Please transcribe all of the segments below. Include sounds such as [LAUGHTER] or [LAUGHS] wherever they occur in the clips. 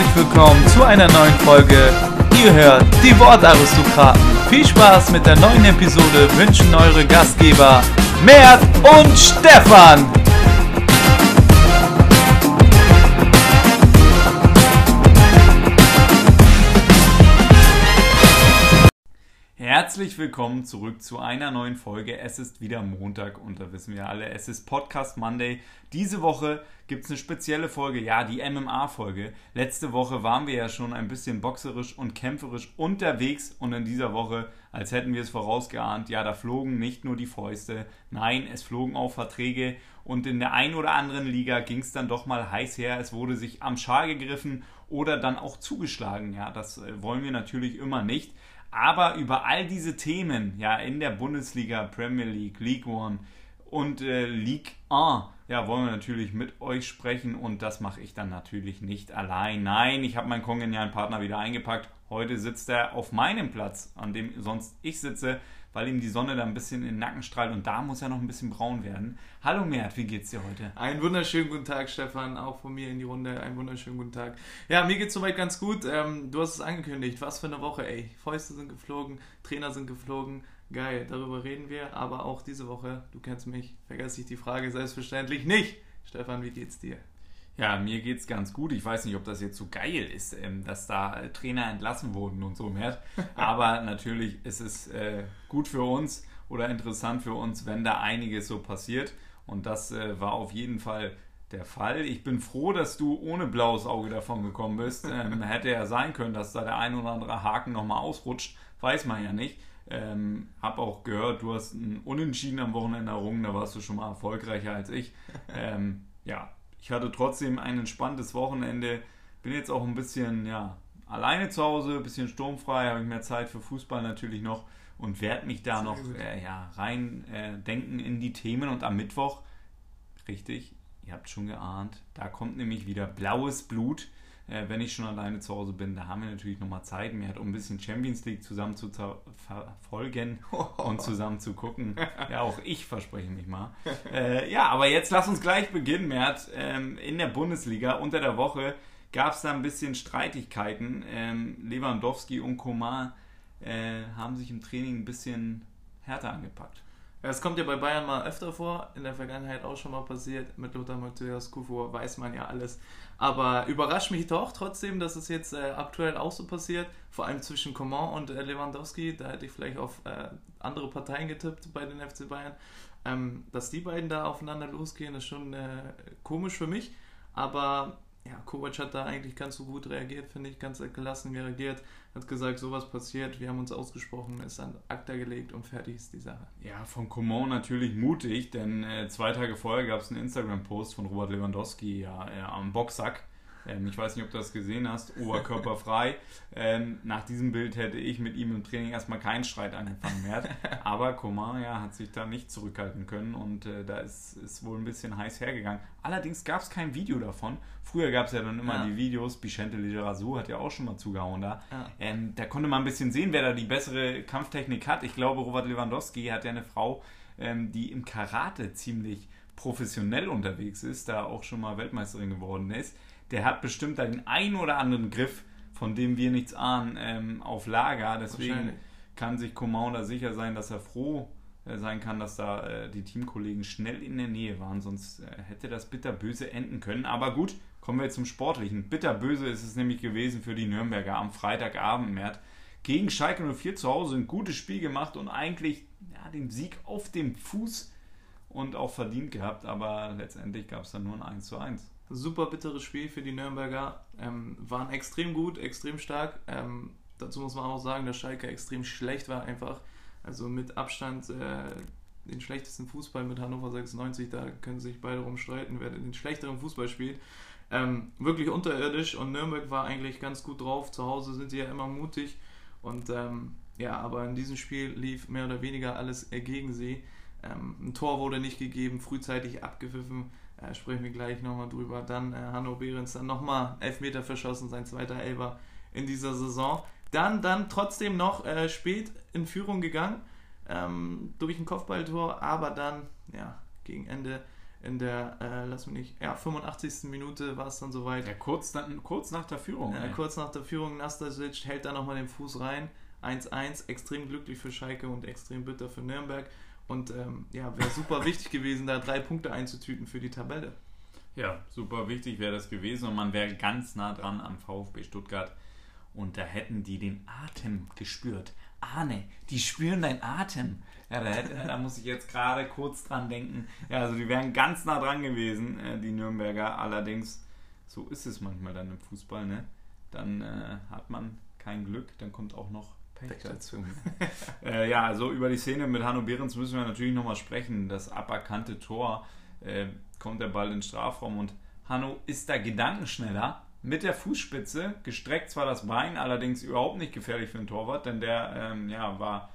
herzlich willkommen zu einer neuen Folge. Ihr hört die Wortaristokraten. Viel Spaß mit der neuen Episode wünschen eure Gastgeber Mert und Stefan. Herzlich willkommen zurück zu einer neuen Folge. Es ist wieder Montag und da wissen wir alle, es ist Podcast Monday. Diese Woche gibt es eine spezielle Folge, ja, die MMA-Folge. Letzte Woche waren wir ja schon ein bisschen boxerisch und kämpferisch unterwegs und in dieser Woche, als hätten wir es vorausgeahnt, ja, da flogen nicht nur die Fäuste, nein, es flogen auch Verträge und in der einen oder anderen Liga ging es dann doch mal heiß her. Es wurde sich am Schal gegriffen oder dann auch zugeschlagen. Ja, das äh, wollen wir natürlich immer nicht. Aber über all diese Themen, ja, in der Bundesliga, Premier League, League One und äh, League 1, ja, wollen wir natürlich mit euch sprechen und das mache ich dann natürlich nicht allein. Nein, ich habe meinen kongenialen Partner wieder eingepackt. Heute sitzt er auf meinem Platz, an dem sonst ich sitze weil ihm die Sonne da ein bisschen in den Nacken strahlt und da muss er noch ein bisschen braun werden. Hallo Mert, wie geht's dir heute? Einen wunderschönen guten Tag, Stefan, auch von mir in die Runde. Einen wunderschönen guten Tag. Ja, mir geht's soweit ganz gut. Ähm, du hast es angekündigt. Was für eine Woche, ey. Fäuste sind geflogen, Trainer sind geflogen. Geil, darüber reden wir. Aber auch diese Woche, du kennst mich, vergesse ich die Frage selbstverständlich nicht. Stefan, wie geht's dir? Ja, mir geht's ganz gut. Ich weiß nicht, ob das jetzt so geil ist, ähm, dass da äh, Trainer entlassen wurden und so mehr. [LAUGHS] Aber natürlich ist es äh, gut für uns oder interessant für uns, wenn da einiges so passiert. Und das äh, war auf jeden Fall der Fall. Ich bin froh, dass du ohne blaues Auge davon gekommen bist. [LAUGHS] Ähm, hätte ja sein können, dass da der ein oder andere Haken nochmal ausrutscht. Weiß man ja nicht. Ähm, hab auch gehört, du hast einen Unentschieden am Wochenende errungen. Da warst du schon mal erfolgreicher als ich. [LAUGHS] Ähm, ja, ich hatte trotzdem ein entspanntes Wochenende. Bin jetzt auch ein bisschen ja, alleine zu Hause, ein bisschen sturmfrei, habe ich mehr Zeit für Fußball natürlich noch und werde mich da Sehr noch äh, ja, rein äh, denken in die Themen. Und am Mittwoch, richtig, ihr habt schon geahnt, da kommt nämlich wieder blaues Blut äh, wenn ich schon alleine zu Hause bin, da haben wir natürlich nochmal Zeit, mir hat um ein bisschen Champions League zusammen zu verfolgen [LAUGHS] und zusammen zu gucken. Ja, auch ich verspreche mich mal. Äh, ja, aber jetzt lass uns gleich beginnen, Mert. Ähm, in der Bundesliga unter der Woche gab es da ein bisschen Streitigkeiten. Ähm, Lewandowski und Komar äh, haben sich im Training ein bisschen härter angepackt. Es kommt ja bei Bayern mal öfter vor, in der Vergangenheit auch schon mal passiert. Mit Lothar Matthäus Kufu weiß man ja alles. Aber überrascht mich doch trotzdem, dass es jetzt äh, aktuell auch so passiert. Vor allem zwischen Coman und äh, Lewandowski. Da hätte ich vielleicht auf äh, andere Parteien getippt bei den FC Bayern. Ähm, dass die beiden da aufeinander losgehen, ist schon äh, komisch für mich. Aber ja, Kovac hat da eigentlich ganz so gut reagiert, finde ich, ganz gelassen reagiert, hat gesagt, sowas passiert, wir haben uns ausgesprochen, ist an Akta gelegt und fertig ist die Sache. Ja, von Coman natürlich mutig, denn äh, zwei Tage vorher gab es einen Instagram-Post von Robert Lewandowski ja, am Boxsack, ähm, ich weiß nicht, ob du das gesehen hast, oberkörperfrei. ähm, nach diesem Bild hätte ich mit ihm im Training erstmal keinen Streit angefangen mehr. Aber Komar ja, hat sich da nicht zurückhalten können und äh, da ist, ist wohl ein bisschen heiß hergegangen. Allerdings gab es kein Video davon. Früher gab es ja dann immer ja. die Videos. Bichente Lejerasu hat ja auch schon mal zugehauen da. Ja. Ähm, da konnte man ein bisschen sehen, wer da die bessere Kampftechnik hat. Ich glaube, Robert Lewandowski hat ja eine Frau, ähm, die im Karate ziemlich professionell unterwegs ist, da auch schon mal Weltmeisterin geworden ist der hat bestimmt da den einen oder anderen Griff, von dem wir nichts ahnen, ähm, auf Lager. Deswegen kann sich Coman da sicher sein, dass er froh äh, sein kann, dass da äh, die Teamkollegen schnell in der Nähe waren, sonst äh, hätte das bitterböse enden können. Aber gut, kommen wir zum Sportlichen. Bitterböse ist es nämlich gewesen für die Nürnberger am Freitagabend. Mert gegen Schalke 04 zu Hause ein gutes Spiel gemacht und eigentlich ja, den Sieg auf dem Fuß und auch verdient gehabt, aber letztendlich gab es dann nur ein 1 zu 1 super bitteres Spiel für die Nürnberger. Ähm, waren extrem gut, extrem stark. Ähm, dazu muss man auch sagen, dass Schalke extrem schlecht war einfach. Also mit Abstand äh, den schlechtesten Fußball mit Hannover 96. Da können sich beide rumstreiten, wer den schlechteren Fußball spielt. Ähm, wirklich unterirdisch und Nürnberg war eigentlich ganz gut drauf. Zu Hause sind sie ja immer mutig. Und ähm, ja, aber in diesem Spiel lief mehr oder weniger alles gegen sie. Ähm, ein Tor wurde nicht gegeben, frühzeitig abgepfiffen äh, sprechen wir gleich nochmal drüber. Dann äh, Hanno Behrens dann nochmal Elfmeter verschossen, sein zweiter Elber in dieser Saison. Dann, dann trotzdem noch äh, spät in Führung gegangen ähm, durch ein Kopfballtor, aber dann ja, gegen Ende in der, äh, lass mich nicht, ja, 85. Minute war es dann soweit. Ja, kurz, dann, kurz nach der Führung. Ja, kurz nach der Führung, Nastasic hält da nochmal den Fuß rein. 1-1, extrem glücklich für Schalke und extrem bitter für Nürnberg. Und ähm, ja, wäre super [LAUGHS] wichtig gewesen, da drei Punkte einzutüten für die Tabelle. Ja, super wichtig wäre das gewesen und man wäre ganz nah dran am VfB Stuttgart. Und da hätten die den Atem gespürt. Arne, die spüren deinen Atem. Ja, da, hätte, da muss ich jetzt gerade kurz dran denken. Ja, also die wären ganz nah dran gewesen, äh, die Nürnberger. Allerdings, so ist es manchmal dann im Fußball, ne? Dann äh, hat man kein Glück, dann kommt auch noch. [LAUGHS] äh, ja, also über die Szene mit Hanno Behrens müssen wir natürlich nochmal sprechen. Das aberkannte Tor, äh, kommt der Ball in den Strafraum und Hanno ist da gedankenschneller mit der Fußspitze, gestreckt zwar das Bein, allerdings überhaupt nicht gefährlich für den Torwart, denn der ähm, ja, war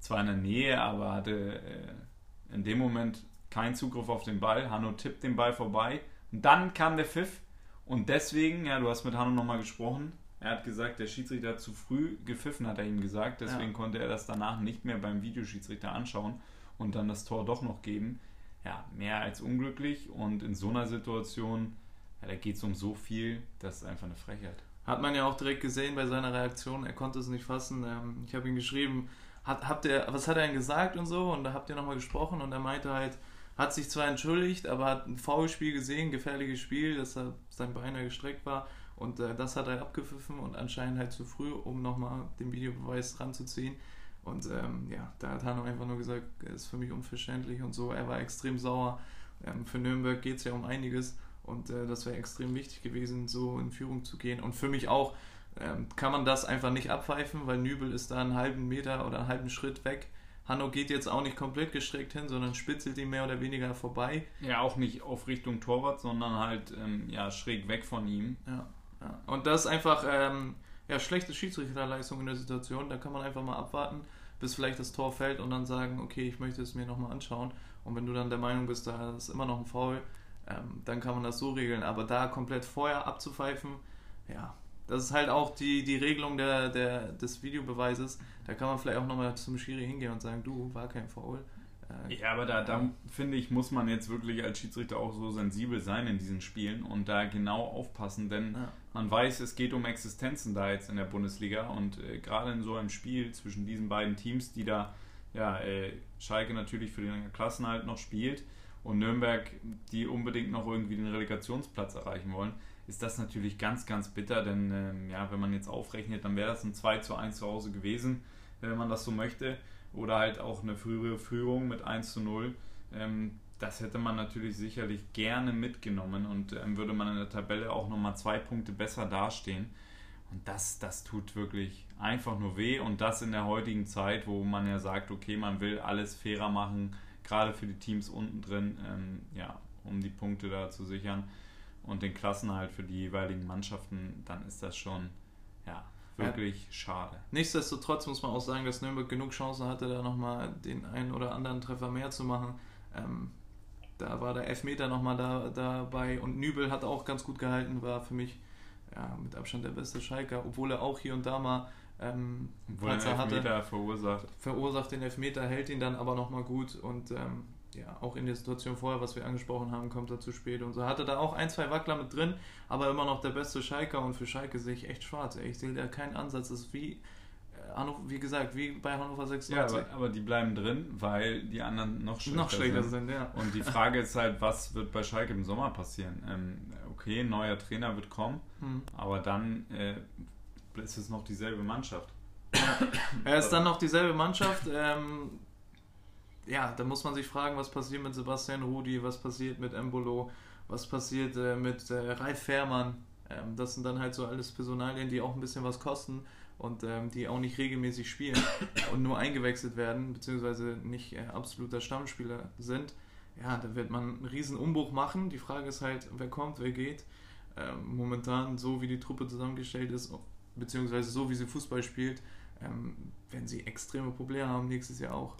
zwar in der Nähe, aber hatte äh, in dem Moment keinen Zugriff auf den Ball. Hanno tippt den Ball vorbei und dann kam der Pfiff und deswegen, ja, du hast mit Hanno nochmal gesprochen, er hat gesagt, der Schiedsrichter hat zu früh gepfiffen, hat er ihm gesagt, deswegen ja. konnte er das danach nicht mehr beim Videoschiedsrichter anschauen und dann das Tor doch noch geben. Ja, mehr als unglücklich und in so einer Situation ja, da geht es um so viel, das ist einfach eine Frechheit. Hat man ja auch direkt gesehen bei seiner Reaktion, er konnte es nicht fassen. Ähm, ich habe ihm geschrieben, hat, habt ihr, was hat er denn gesagt und so? Und da habt ihr nochmal gesprochen und er meinte halt, hat sich zwar entschuldigt, aber hat ein Foulspiel gesehen, gefährliches Spiel, dass er sein Bein gestreckt war. Und äh, das hat er abgepfiffen und anscheinend halt zu früh, um nochmal den Videobeweis ranzuziehen. Und ähm, ja, da hat Hanno einfach nur gesagt, ist für mich unverständlich und so. Er war extrem sauer. Ähm, für Nürnberg geht es ja um einiges. Und äh, das wäre extrem wichtig gewesen, so in Führung zu gehen. Und für mich auch ähm, kann man das einfach nicht abpfeifen, weil Nübel ist da einen halben Meter oder einen halben Schritt weg. Hanno geht jetzt auch nicht komplett gestreckt hin, sondern spitzelt ihm mehr oder weniger vorbei. Ja, auch nicht auf Richtung Torwart, sondern halt ähm, ja, schräg weg von ihm. Ja, Und das ist einfach ähm, ja, schlechte Schiedsrichterleistung in der Situation. Da kann man einfach mal abwarten, bis vielleicht das Tor fällt und dann sagen, okay, ich möchte es mir nochmal anschauen. Und wenn du dann der Meinung bist, da ist immer noch ein Foul, ähm, dann kann man das so regeln. Aber da komplett vorher abzupfeifen, ja, das ist halt auch die, die Regelung der, der, des Videobeweises. Da kann man vielleicht auch nochmal zum Schiri hingehen und sagen, du, war kein Foul. Ja, aber da, da finde ich, muss man jetzt wirklich als Schiedsrichter auch so sensibel sein in diesen Spielen und da genau aufpassen, denn ja. man weiß, es geht um Existenzen da jetzt in der Bundesliga und äh, gerade in so einem Spiel zwischen diesen beiden Teams, die da ja, äh, Schalke natürlich für den Klassenhalt noch spielt, und Nürnberg, die unbedingt noch irgendwie den Relegationsplatz erreichen wollen, ist das natürlich ganz, ganz bitter, denn ähm, ja, wenn man jetzt aufrechnet, dann wäre das ein 2 zu 1 zu Hause gewesen, wenn man das so möchte. Oder halt auch eine frühere Führung mit 1 zu 0. Ähm, das hätte man natürlich sicherlich gerne mitgenommen und ähm, würde man in der Tabelle auch nochmal zwei Punkte besser dastehen. Und das, das tut wirklich einfach nur weh und das in der heutigen Zeit, wo man ja sagt, okay, man will alles fairer machen, gerade für die Teams unten drin, ähm, ja, um die Punkte da zu sichern und den Klassenhalt für die jeweiligen Mannschaften, dann ist das schon ja, wirklich ja. schade. Nichtsdestotrotz muss man auch sagen, dass Nürnberg genug Chancen hatte, da nochmal den einen oder anderen Treffer mehr zu machen. Ähm, da war der Elfmeter nochmal da, dabei und Nübel hat auch ganz gut gehalten, war für mich ja, mit Abstand der beste Schalker, obwohl er auch hier und da mal ähm, Wo er hatte, verursacht. Verursacht den Elfmeter, hält ihn dann aber nochmal gut und ähm, ja, auch in der Situation vorher, was wir angesprochen haben, kommt er zu spät und so. Hatte da auch ein, zwei Wackler mit drin, aber immer noch der beste Schalker und für Schalke sehe ich echt schwarz. Ich sehe da keinen Ansatz. Das ist wie, äh, wie gesagt, wie bei Hannover 96. Ja, aber, aber, die bleiben drin, weil die anderen noch schlechter, noch schlechter sind. sind. ja. Und die Frage ist halt, was wird bei Schalke im Sommer passieren? Ähm, okay, ein neuer Trainer wird kommen, hm. aber dann äh, ist es noch dieselbe Mannschaft. er ist dann noch dieselbe Mannschaft. Ähm, ja, da muss man sich fragen, was passiert mit Sebastian Rudi, was passiert mit Embolo, was passiert äh, mit äh, Ralf Fährmann. Ähm, das sind dann halt so alles Personalien, die auch ein bisschen was kosten und ähm, die auch nicht regelmäßig spielen [COUGHS] und nur eingewechselt werden, beziehungsweise nicht äh, absoluter Stammspieler sind. Ja, da wird man einen riesen Umbruch machen. Die Frage ist halt, wer kommt, wer geht. Ähm, momentan, so wie die Truppe zusammengestellt ist, beziehungsweise so wie sie Fußball spielt, ähm, werden sie extreme Probleme haben nächstes Jahr auch.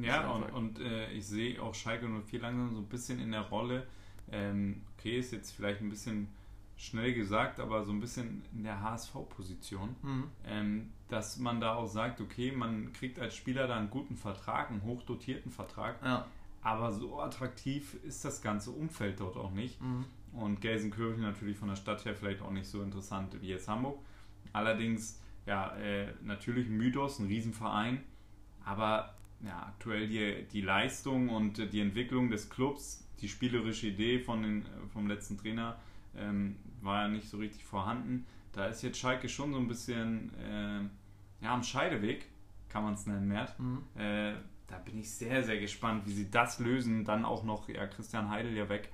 Ja, und, und äh, ich sehe auch Schalke 04 langsam so ein bisschen in der Rolle. Ähm, okay, ist jetzt vielleicht ein bisschen schnell gesagt, aber so ein bisschen in der HSV-Position, mhm. ähm, dass man da auch sagt, okay, man kriegt als Spieler da einen guten Vertrag, einen hochdotierten Vertrag, ja. Aber so attraktiv ist das ganze Umfeld dort auch nicht. Mhm. Und Gelsenkirchen natürlich von der Stadt her vielleicht auch nicht so interessant wie jetzt Hamburg. Allerdings, ja, äh, natürlich Mythos, ein Riesenverein. Aber ja, aktuell die, die Leistung und die Entwicklung des Clubs, die spielerische Idee von den, vom letzten Trainer ähm, war ja nicht so richtig vorhanden. Da ist jetzt Schalke schon so ein bisschen äh, ja, am Scheideweg, kann man es nennen, Mert. Mhm. Äh, da bin ich sehr, sehr gespannt, wie sie das lösen. Dann auch noch ja, Christian Heidel ja weg.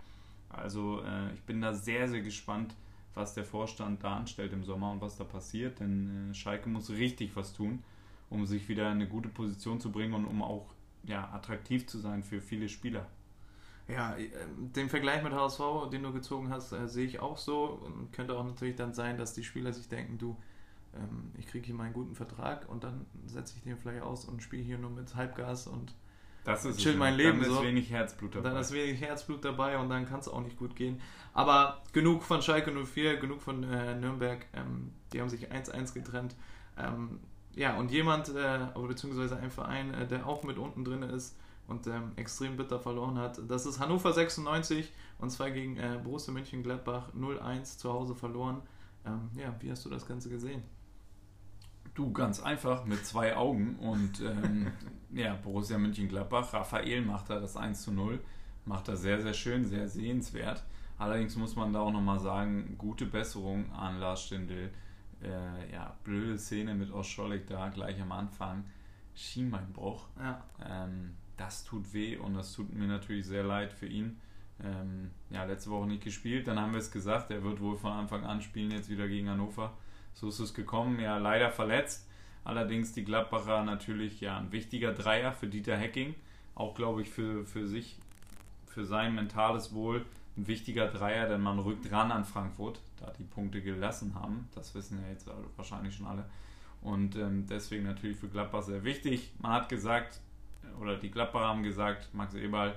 Also äh, ich bin da sehr, sehr gespannt, was der Vorstand da anstellt im Sommer und was da passiert. Denn äh, Schalke muss richtig was tun, um sich wieder in eine gute Position zu bringen und um auch ja, attraktiv zu sein für viele Spieler. Ja, äh, den Vergleich mit HSV, den du gezogen hast, äh, sehe ich auch so. Und könnte auch natürlich dann sein, dass die Spieler sich denken, du, ähm, ich kriege hier meinen guten Vertrag und dann setze ich den vielleicht aus und spiele hier nur mit Halbgas und das ist chill mein Leben. Dann ist so. wenig Herzblut dabei. Dann ist wenig Herzblut dabei und dann kann es auch nicht gut gehen. Aber genug von Schalke 04, genug von äh, Nürnberg. Ähm, die haben sich 1-1 getrennt. Ähm, ja, und jemand, äh, beziehungsweise ein Verein, äh, der auch mit unten drin ist und ähm, extrem bitter verloren hat, das ist Hannover 96 und zwar gegen äh, Borussia Mönchengladbach 0-1 zu Hause verloren. Ähm, ja, wie hast du das Ganze gesehen? Du, ganz einfach, mit zwei Augen. Und ähm, [LAUGHS] ja, Borussia Mönchengladbach, Raphael macht da das 1 zu 0. Macht er sehr, sehr schön, sehr sehenswert. Allerdings muss man da auch nochmal sagen, gute Besserung an Lars Stindl. Äh, ja, blöde Szene mit Oscholik da gleich am Anfang. Schienbeinbruch. Ja. Ähm, das tut weh und das tut mir natürlich sehr leid für ihn. Ähm, ja, letzte Woche nicht gespielt, dann haben wir es gesagt, er wird wohl von Anfang an spielen jetzt wieder gegen Hannover. So ist es gekommen, ja leider verletzt. Allerdings die Gladbacher natürlich ja ein wichtiger Dreier für Dieter Hecking. Auch glaube ich für, für sich, für sein mentales Wohl ein wichtiger Dreier, denn man rückt ran an Frankfurt, da die Punkte gelassen haben. Das wissen ja jetzt wahrscheinlich schon alle. Und ähm, deswegen natürlich für Gladbach sehr wichtig. Man hat gesagt, oder die Gladbacher haben gesagt, Max Eberl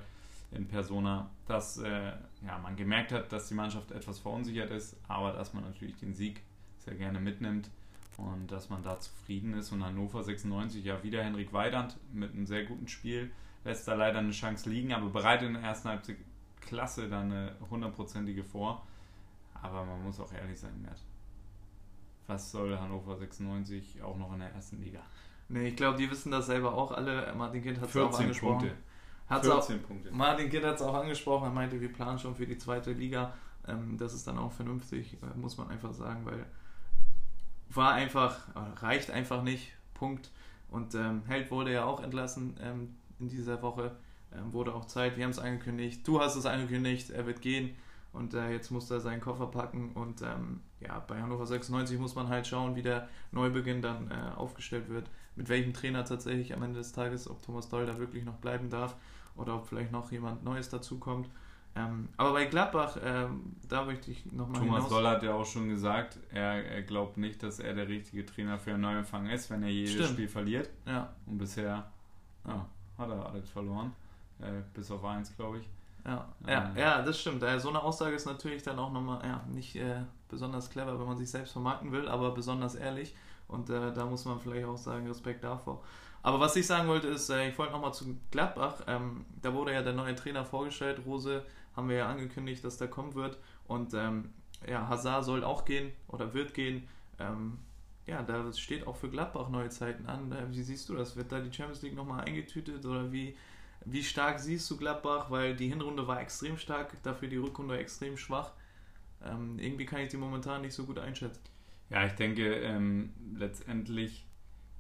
in Persona, dass äh, ja, man gemerkt hat, dass die Mannschaft etwas verunsichert ist, aber dass man natürlich den Sieg sehr gerne mitnimmt und dass man da zufrieden ist. Und Hannover 96, ja wieder Henrik Weidand mit einem sehr guten Spiel, lässt da leider eine Chance liegen, aber bereitet in der ersten Halbzeit klasse dann eine hundertprozentige vor. Aber man muss auch ehrlich sein, Mert. Was soll Hannover 96 auch noch in der ersten Liga? Nee, ich glaube, die wissen das selber auch alle. Martin Kind hat es auch angesprochen. Punkte. Hat's 14 auch, Punkte. Martin Kind hat es auch angesprochen. Er meinte, wir planen schon für die zweite Liga. Ähm, das ist dann auch vernünftig, äh, muss man einfach sagen, weil war einfach, äh, reicht einfach nicht. Punkt. Und ähm, Held wurde ja auch entlassen ähm, in dieser Woche. Ähm, wurde auch Zeit. Wir haben es angekündigt. Du hast es angekündigt. Er wird gehen. Und äh, jetzt muss er seinen Koffer packen. Und ähm, ja, bei Hannover 96 muss man halt schauen, wie der Neubeginn dann äh, aufgestellt wird. Mit welchem Trainer tatsächlich am Ende des Tages, ob Thomas Doll da wirklich noch bleiben darf oder ob vielleicht noch jemand Neues dazukommt. Ähm, aber bei Gladbach, ähm, da möchte ich nochmal Thomas hinaus. Doll hat ja auch schon gesagt, er, er, glaubt nicht, dass er der richtige Trainer für einen Neuanfang ist, wenn er jedes Stimmt. Spiel verliert. Ja. Und bisher ja, hat er alles verloren. Äh, bis auf eins, glaube ich. Ja, ja, ja, das stimmt. Äh, so eine Aussage ist natürlich dann auch nochmal ja, nicht äh, besonders clever, wenn man sich selbst vermarkten will, aber besonders ehrlich. Und äh, da muss man vielleicht auch sagen, Respekt davor. Aber was ich sagen wollte, ist, äh, ich wollte nochmal zu Gladbach. Ähm, da wurde ja der neue Trainer vorgestellt, Rose haben wir ja angekündigt, dass der kommen wird. Und ähm, ja, Hazard soll auch gehen oder wird gehen. Ähm, ja, da steht auch für Gladbach neue Zeiten an. Äh, wie siehst du das? Wird da die Champions League nochmal eingetütet oder wie, wie stark siehst du Gladbach? Weil die Hinrunde war extrem stark, dafür die Rückrunde extrem schwach. Ähm, irgendwie kann ich die momentan nicht so gut einschätzen. Ja, ich denke, ähm, letztendlich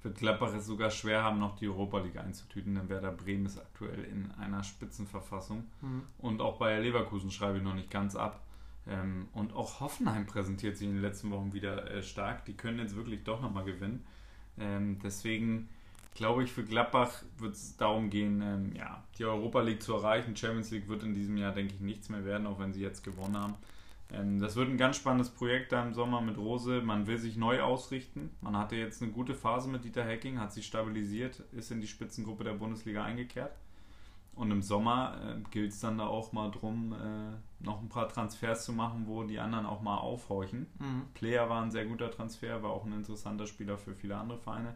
wird Gladbach es sogar schwer haben, noch die Europa League einzutüten, denn Werder Bremen ist aktuell in einer Spitzenverfassung. Mhm. Und auch bei Leverkusen schreibe ich noch nicht ganz ab. Ähm, und auch Hoffenheim präsentiert sich in den letzten Wochen wieder äh, stark. Die können jetzt wirklich doch nochmal gewinnen. Ähm, deswegen glaube ich, für Gladbach wird es darum gehen, ähm, ja, die Europa League zu erreichen. Champions League wird in diesem Jahr, denke ich, nichts mehr werden, auch wenn sie jetzt gewonnen haben. Ähm, das wird ein ganz spannendes Projekt da im Sommer mit Rose. Man will sich neu ausrichten. Man hatte jetzt eine gute Phase mit Dieter Hacking, hat sich stabilisiert, ist in die Spitzengruppe der Bundesliga eingekehrt. Und im Sommer äh, gilt es dann da auch mal drum, äh, noch ein paar Transfers zu machen, wo die anderen auch mal aufhorchen. Mhm. Player war ein sehr guter Transfer, war auch ein interessanter Spieler für viele andere Vereine.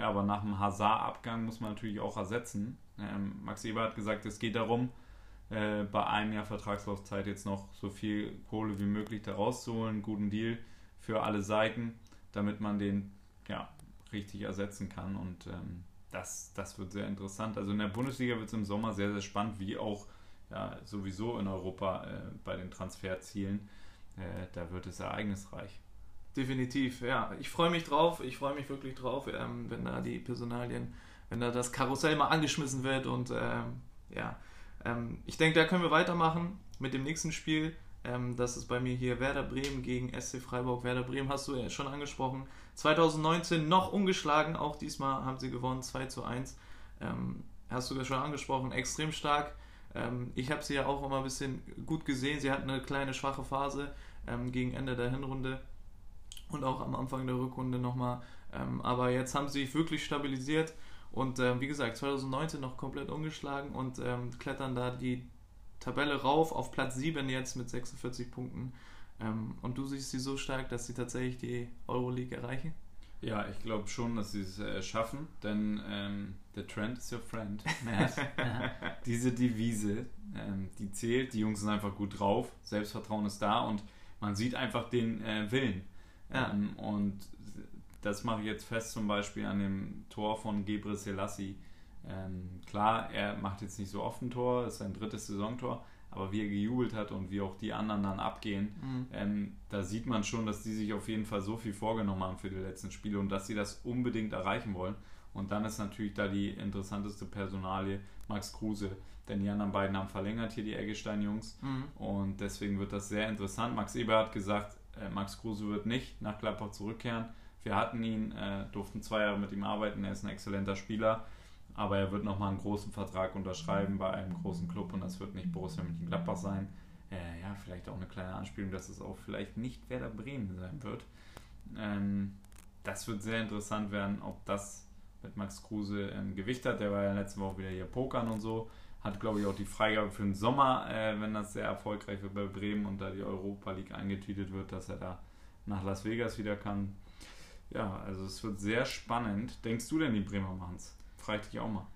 Ja, aber nach dem Hazard-Abgang muss man natürlich auch ersetzen. Ähm, Max Eber hat gesagt, es geht darum, äh, bei einem Jahr Vertragslaufzeit jetzt noch so viel Kohle wie möglich da rauszuholen, guten Deal für alle Seiten, damit man den ja, richtig ersetzen kann. Und ähm, das, das wird sehr interessant. Also in der Bundesliga wird es im Sommer sehr, sehr spannend, wie auch ja, sowieso in Europa äh, bei den Transferzielen. Äh, da wird es ereignisreich. Definitiv, ja. Ich freue mich drauf, ich freue mich wirklich drauf, ähm, wenn da die Personalien, wenn da das Karussell mal angeschmissen wird und ähm, ja, ähm, ich denke, da können wir weitermachen mit dem nächsten Spiel. Ähm, das ist bei mir hier Werder Bremen gegen SC Freiburg. Werder Bremen hast du ja schon angesprochen. 2019 noch ungeschlagen, auch diesmal haben sie gewonnen, 2 zu 1. Ähm, hast du ja schon angesprochen, extrem stark. Ähm, ich habe sie ja auch immer ein bisschen gut gesehen. Sie hatten eine kleine schwache Phase gegen Ende der Hinrunde und auch am Anfang der Rückrunde nochmal. Ähm, aber jetzt haben sie sich wirklich stabilisiert und äh, wie gesagt, 2019 noch komplett ungeschlagen und ähm, klettern da die Tabelle rauf auf Platz 7 jetzt mit 46 Punkten. Ähm, und du siehst sie so stark, dass sie tatsächlich die Euroleague erreichen? Ja, ich glaube schon, dass sie es äh, schaffen, denn ähm, the trend is your friend. [LAUGHS] Diese Devise, ähm, die zählt, die Jungs sind einfach gut drauf, Selbstvertrauen ist da und man sieht einfach den äh, Willen. Ja. Ähm, und das mache ich jetzt fest zum Beispiel an dem Tor von Gebre Selassie. Ähm, klar, er macht jetzt nicht so oft ein Tor, ist sein drittes Saisontor, aber wie er gejubelt hat und wie auch die anderen dann abgehen, mhm. ähm, da sieht man schon, dass die sich auf jeden Fall so viel vorgenommen haben für die letzten Spiele und dass sie das unbedingt erreichen wollen. Und dann ist natürlich da die interessanteste Personalie Max Kruse, denn die anderen beiden haben verlängert hier die Eggestein-Jungs mhm. und deswegen wird das sehr interessant. Max Eber hat gesagt, äh, Max Kruse wird nicht nach Gladbach zurückkehren. Wir hatten ihn, äh, durften zwei Jahre mit ihm arbeiten, er ist ein exzellenter Spieler, aber er wird nochmal einen großen Vertrag unterschreiben bei einem großen Club und das wird nicht Borussia Mönchengladbach sein. Äh, ja, vielleicht auch eine kleine Anspielung, dass es auch vielleicht nicht Werder Bremen sein wird. Ähm, das wird sehr interessant werden, ob das mit Max Kruse ähm, Gewicht hat. Der war ja letzte Woche wieder hier pokern und so. Hat, glaube ich, auch die Freigabe für den Sommer, äh, wenn das sehr erfolgreich wird bei Bremen und da die Europa League eingetütet wird, dass er da nach Las Vegas wieder kann. Ja, also es wird sehr spannend. Denkst du denn, die Bremer machen es? Frag dich auch mal.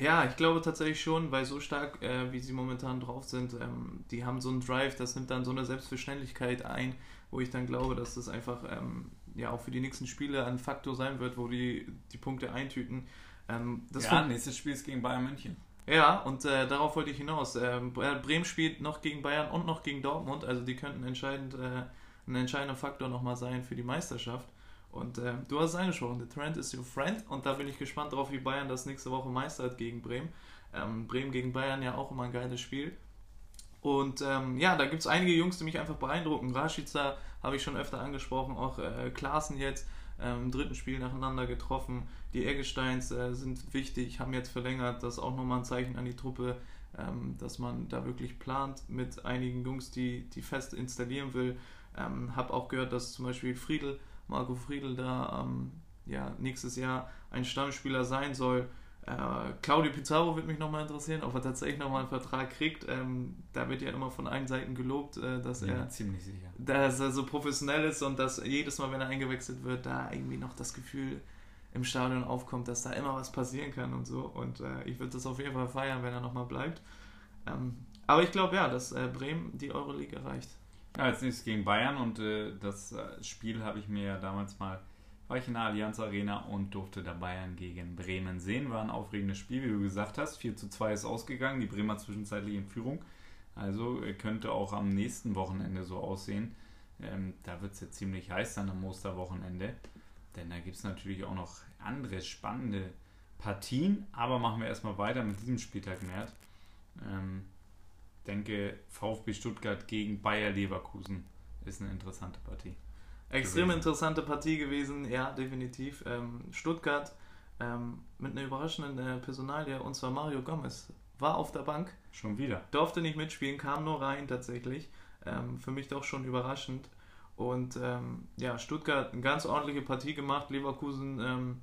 Ja, ich glaube tatsächlich schon, weil so stark, äh, wie sie momentan drauf sind, ähm, die haben so einen Drive, das nimmt dann so eine Selbstverständlichkeit ein, wo ich dann glaube, dass das einfach ähm, ja auch für die nächsten Spiele ein Faktor sein wird, wo die die Punkte eintüten. Ähm, ja, nächstes Spiel ist gegen Bayern München. Ja, und äh, darauf wollte ich hinaus. Ähm, Bremen spielt noch gegen Bayern und noch gegen Dortmund, also die könnten entscheidend, äh, ein entscheidender Faktor nochmal sein für die Meisterschaft. Und äh, du hast es angesprochen, the trend is your friend. Und da bin ich gespannt drauf, wie Bayern das nächste Woche meistert gegen Bremen. Ähm, Bremen gegen Bayern ja auch immer ein geiles Spiel. Und ähm, ja, da gibt es einige Jungs, die mich einfach beeindrucken. Rashica habe ich schon öfter angesprochen, auch äh, Klaassen jetzt im dritten Spiel nacheinander getroffen. Die Eggesteins äh, sind wichtig, haben jetzt verlängert. Das ist auch nochmal ein Zeichen an die Truppe, ähm, dass man da wirklich plant mit einigen Jungs, die, die fest installieren will. Ähm, habe auch gehört, dass zum Beispiel Friedel Marco Friedl da ähm, ja, nächstes Jahr ein Stammspieler sein soll. Äh, Claudio Pizarro würde mich nochmal interessieren, ob er tatsächlich nochmal einen Vertrag kriegt. Ähm, da wird ja immer von allen Seiten gelobt, äh, dass, ja, er, ziemlich sicher. dass er so professionell ist und dass jedes Mal, wenn er eingewechselt wird, da irgendwie noch das Gefühl im Stadion aufkommt, dass da immer was passieren kann und so. Und äh, ich würde das auf jeden Fall feiern, wenn er nochmal bleibt. Ähm, aber ich glaube ja, dass äh, Bremen die Euroleague erreicht. Ja, als nächstes gegen Bayern und äh, das äh, Spiel habe ich mir ja damals mal, war ich in der Allianz Arena und durfte da Bayern gegen Bremen sehen. War ein aufregendes Spiel, wie du gesagt hast. 4 zu 2 ist ausgegangen, die Bremer zwischenzeitlich in Führung. Also äh, könnte auch am nächsten Wochenende so aussehen. Ähm, da wird es ja ziemlich heiß dann am Osterwochenende. Denn da gibt es natürlich auch noch andere spannende Partien. Aber machen wir erstmal weiter mit diesem Spieltag, Mert. Ähm, denke, VfB Stuttgart gegen Bayer Leverkusen ist eine interessante Partie. Extrem gewesen. interessante Partie gewesen, ja, definitiv. Ähm, Stuttgart ähm, mit einer überraschenden äh, Personalie, und zwar Mario Gomez, war auf der Bank. Schon wieder. Durfte nicht mitspielen, kam nur rein tatsächlich. Ähm, für mich doch schon überraschend. Und ähm, ja, Stuttgart eine ganz ordentliche Partie gemacht. Leverkusen ähm,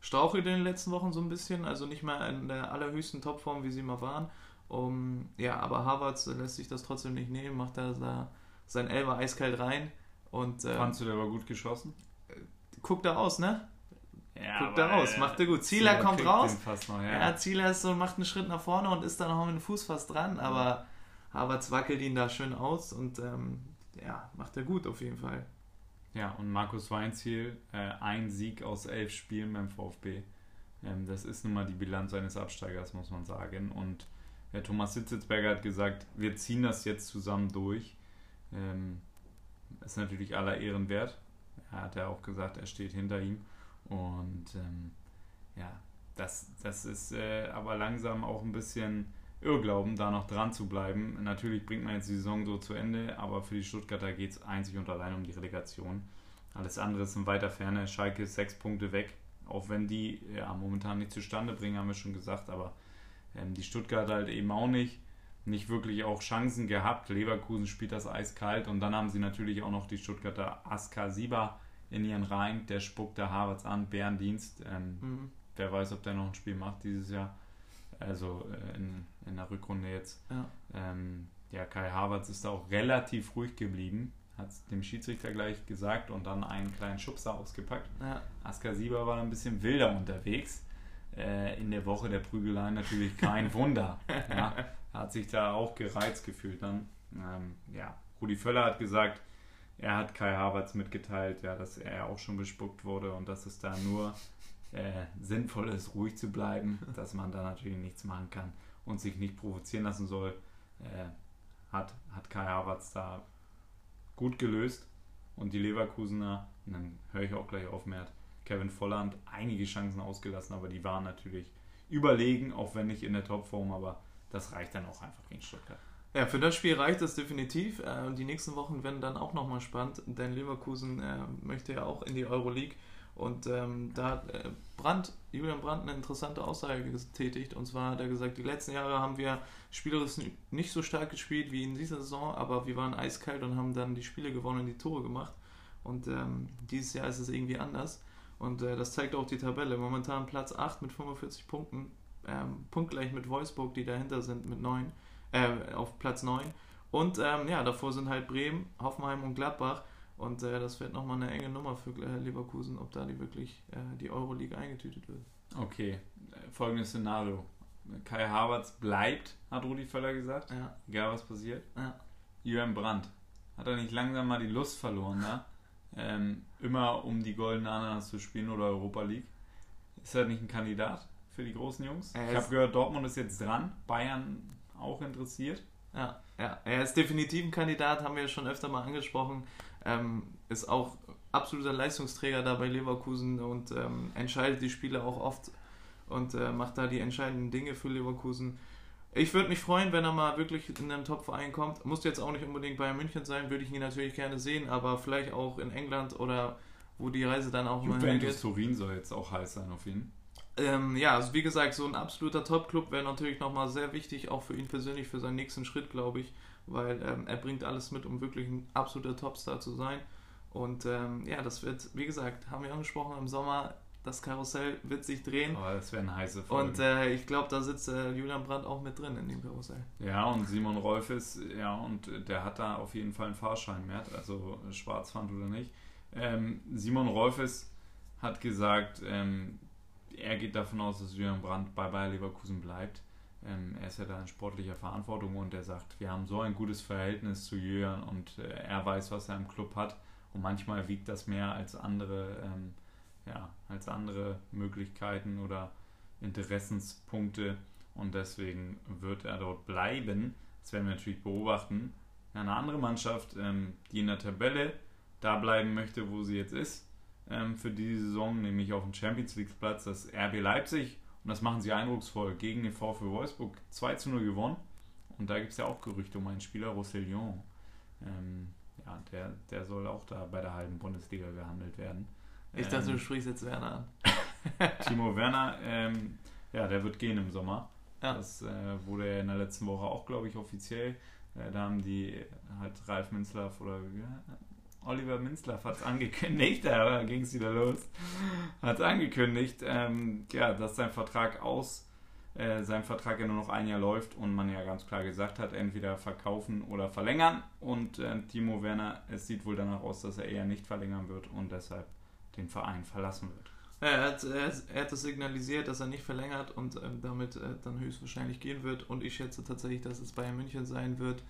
strauchelt in den letzten Wochen so ein bisschen, also nicht mehr in der allerhöchsten Topform, wie sie mal waren. Um, ja, aber Harvard lässt sich das trotzdem nicht nehmen, macht da, da sein Elber eiskalt rein. Und, äh, Fandst du der war gut geschossen? Guckt da aus, ne? Ja, Guckt da raus, macht er gut. Zieler, Zieler kommt raus. Noch, ja. ja, Zieler ist so, macht einen Schritt nach vorne und ist dann noch mit dem Fuß fast dran, aber Havertz wackelt ihn da schön aus und ähm, ja, macht er gut auf jeden Fall. Ja, und Markus Weinziel, äh, ein Sieg aus elf Spielen beim VfB. Ähm, das ist nun mal die Bilanz eines Absteigers, muss man sagen. Und äh, Thomas Sitzelsberger hat gesagt, wir ziehen das jetzt zusammen durch. Ähm, ist natürlich aller Ehren wert. Er hat ja auch gesagt, er steht hinter ihm. Und ähm, ja, das, das ist äh, aber langsam auch ein bisschen Irrglauben, da noch dran zu bleiben. Natürlich bringt man jetzt die Saison so zu Ende, aber für die Stuttgarter geht es einzig und allein um die Relegation. Alles andere ist in weiter Ferne. Schalke ist sechs Punkte weg, auch wenn die ja, momentan nicht zustande bringen, haben wir schon gesagt, aber ähm, die Stuttgarter halt eben auch nicht. Nicht wirklich auch Chancen gehabt. Leverkusen spielt das eiskalt und dann haben sie natürlich auch noch die Stuttgarter Aska Siba in ihren Reihen. Der spuckt der Harvards an, Bärendienst. Ähm, mhm. Wer weiß, ob der noch ein Spiel macht dieses Jahr. Also äh, in, in der Rückrunde jetzt. Ja. Ähm, ja, Kai Havertz ist da auch relativ ruhig geblieben, hat es dem Schiedsrichter gleich gesagt und dann einen kleinen Schubser ausgepackt. Ja. Askar Sieber war ein bisschen wilder unterwegs. Äh, in der Woche der Prügeleien natürlich kein Wunder. [LAUGHS] Ja, hat sich da auch gereizt gefühlt dann. Ähm, ja, Rudi Völler hat gesagt, er hat Kai Havertz mitgeteilt, ja, dass er auch schon bespuckt wurde und dass es da nur äh, sinnvoll ist, ruhig zu bleiben, [LAUGHS] dass man da natürlich nichts machen kann und sich nicht provozieren lassen soll, äh, hat, hat Kai Havertz da gut gelöst. Und die Leverkusener, und dann höre ich auch gleich auf, mehr Kevin Volland einige Chancen ausgelassen, aber die waren natürlich überlegen, auch wenn nicht in der Topform, aber das reicht dann auch einfach gegen Stuttgart. Ja, für das Spiel reicht es definitiv. Äh, die nächsten Wochen werden dann auch nochmal spannend, denn Leverkusen äh, möchte ja auch in die Euroleague. Und ähm, da hat äh, Brandt, Julian Brandt eine interessante Aussage getätigt. Und zwar hat er gesagt, die letzten Jahre haben wir spielerisch nicht so stark gespielt wie in dieser Saison, aber wir waren eiskalt und haben dann die Spiele gewonnen und die Tore gemacht. Und ähm, dieses Jahr ist es irgendwie anders. Und äh, das zeigt auch die Tabelle. Momentan Platz 8 mit 45 Punkten. Ähm, punktgleich mit Wolfsburg, die dahinter sind mit 9, äh, auf Platz 9. Und ähm, ja, davor sind halt Bremen, Hoffenheim und Gladbach. Und äh, das wird nochmal eine enge Nummer für äh, Leverkusen, ob da die wirklich äh, die Euroleague eingetütet wird. Okay, folgendes Szenario. Kai Havertz bleibt, hat Rudi Völler gesagt. Ja. Egal was passiert. Ja. Julian Brandt. Hat er nicht langsam mal die Lust verloren, ne? ähm, immer um die goldene Ananas zu spielen oder Europa League? Ist er nicht ein Kandidat für die großen Jungs? ich habe gehört, Dortmund ist jetzt dran, Bayern auch interessiert. Ja, ja, er ist definitiv ein Kandidat, haben wir schon öfter mal angesprochen. Ähm, ist auch absoluter Leistungsträger da bei Leverkusen und ähm, entscheidet die Spiele auch oft und äh, macht da die entscheidenden Dinge für Leverkusen. Ich würde mich freuen, wenn er mal wirklich in einen Top-Verein kommt. Muss jetzt auch nicht unbedingt Bayern München sein, würde ich ihn natürlich gerne sehen, aber vielleicht auch in England oder wo die Reise dann auch mal hingeht. Juventus Turin soll jetzt auch heiß sein auf ihn. Ähm, ja, also wie gesagt, so ein absoluter Top-Club wäre natürlich nochmal sehr wichtig, auch für ihn persönlich, für seinen nächsten Schritt, glaube ich weil ähm, er bringt alles mit, um wirklich ein absoluter Topstar zu sein. Und ähm, ja, das wird, wie gesagt, haben wir angesprochen, im Sommer das Karussell wird sich drehen. Aber das wäre eine heiße Folge. Und äh, ich glaube, da sitzt äh, Julian Brandt auch mit drin in dem Karussell. Ja, und Simon Rolf ist, ja, und der hat da auf jeden Fall einen Fahrschein mehr, also Schwarzwand oder nicht. Ähm, Simon Rolfes hat gesagt, ähm, er geht davon aus, dass Julian Brandt bei Bayer Leverkusen bleibt. Ähm, er ist ja da in sportlicher Verantwortung und er sagt, wir haben so ein gutes Verhältnis zu Jürgen und äh, er weiß, was er im Club hat und manchmal wiegt das mehr als andere, ähm, ja, als andere Möglichkeiten oder Interessenspunkte und deswegen wird er dort bleiben. Das werden wir natürlich beobachten. Eine andere Mannschaft, ähm, die in der Tabelle da bleiben möchte, wo sie jetzt ist, ähm, für diese Saison, nämlich auf dem Champions League Platz, das RB Leipzig und das machen sie eindrucksvoll. Gegen den VfL Wolfsburg 2 zu 0 gewonnen. Und da gibt es ja auch Gerüchte um einen Spieler, Roussillon. Ähm, ja, der, der soll auch da bei der halben Bundesliga gehandelt werden. Ich dachte, ähm, du sprichst jetzt Werner an. [LAUGHS] Timo Werner, ähm, ja, der wird gehen im Sommer. Ja. Das äh, wurde ja in der letzten Woche auch, glaube ich, offiziell. Äh, da haben die halt Ralf Minzlaff oder Oliver Minzlaff hat es angekündigt, [LAUGHS] da ging es wieder los, hat es angekündigt, ähm, ja, dass sein Vertrag aus, äh, sein Vertrag ja nur noch ein Jahr läuft und man ja ganz klar gesagt hat, entweder verkaufen oder verlängern. Und äh, Timo Werner, es sieht wohl danach aus, dass er eher nicht verlängern wird und deshalb den Verein verlassen wird. Er hat, er, er hat signalisiert, dass er nicht verlängert und ähm, damit äh, dann höchstwahrscheinlich gehen wird. Und ich schätze tatsächlich, dass es Bayern München sein wird.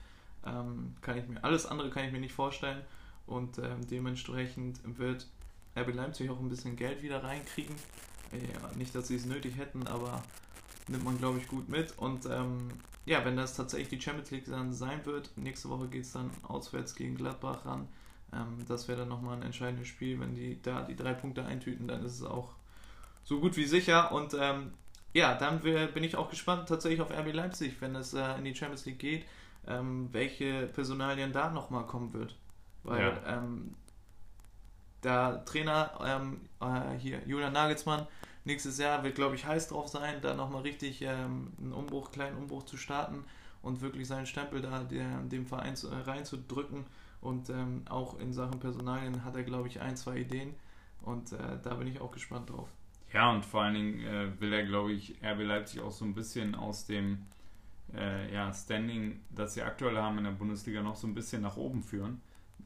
Ähm, kann ich mir, alles andere kann ich mir nicht vorstellen. Und ähm, dementsprechend wird RB Leipzig auch ein bisschen Geld wieder reinkriegen. Ja, nicht, dass sie es nötig hätten, aber nimmt man, glaube ich, gut mit. Und ähm, ja, wenn das tatsächlich die Champions League dann sein wird, nächste Woche geht es dann auswärts gegen Gladbach ran. Ähm, das wäre dann nochmal ein entscheidendes Spiel. Wenn die da die drei Punkte eintüten, dann ist es auch so gut wie sicher. Und ähm, ja, dann bin ich auch gespannt tatsächlich auf RB Leipzig, wenn es äh, in die Champions League geht, ähm, welche Personalien da nochmal kommen wird. Weil ja. ähm, der Trainer ähm, äh, hier, Julian Nagelsmann, nächstes Jahr wird, glaube ich, heiß drauf sein, da nochmal richtig ähm, einen Umbruch, kleinen Umbruch zu starten und wirklich seinen Stempel da der, dem Verein zu, äh, reinzudrücken. Und ähm, auch in Sachen Personalien hat er, glaube ich, ein, zwei Ideen. Und äh, da bin ich auch gespannt drauf. Ja, und vor allen Dingen äh, will er, glaube ich, RB Leipzig auch so ein bisschen aus dem äh, ja, Standing, das sie aktuell haben in der Bundesliga, noch so ein bisschen nach oben führen.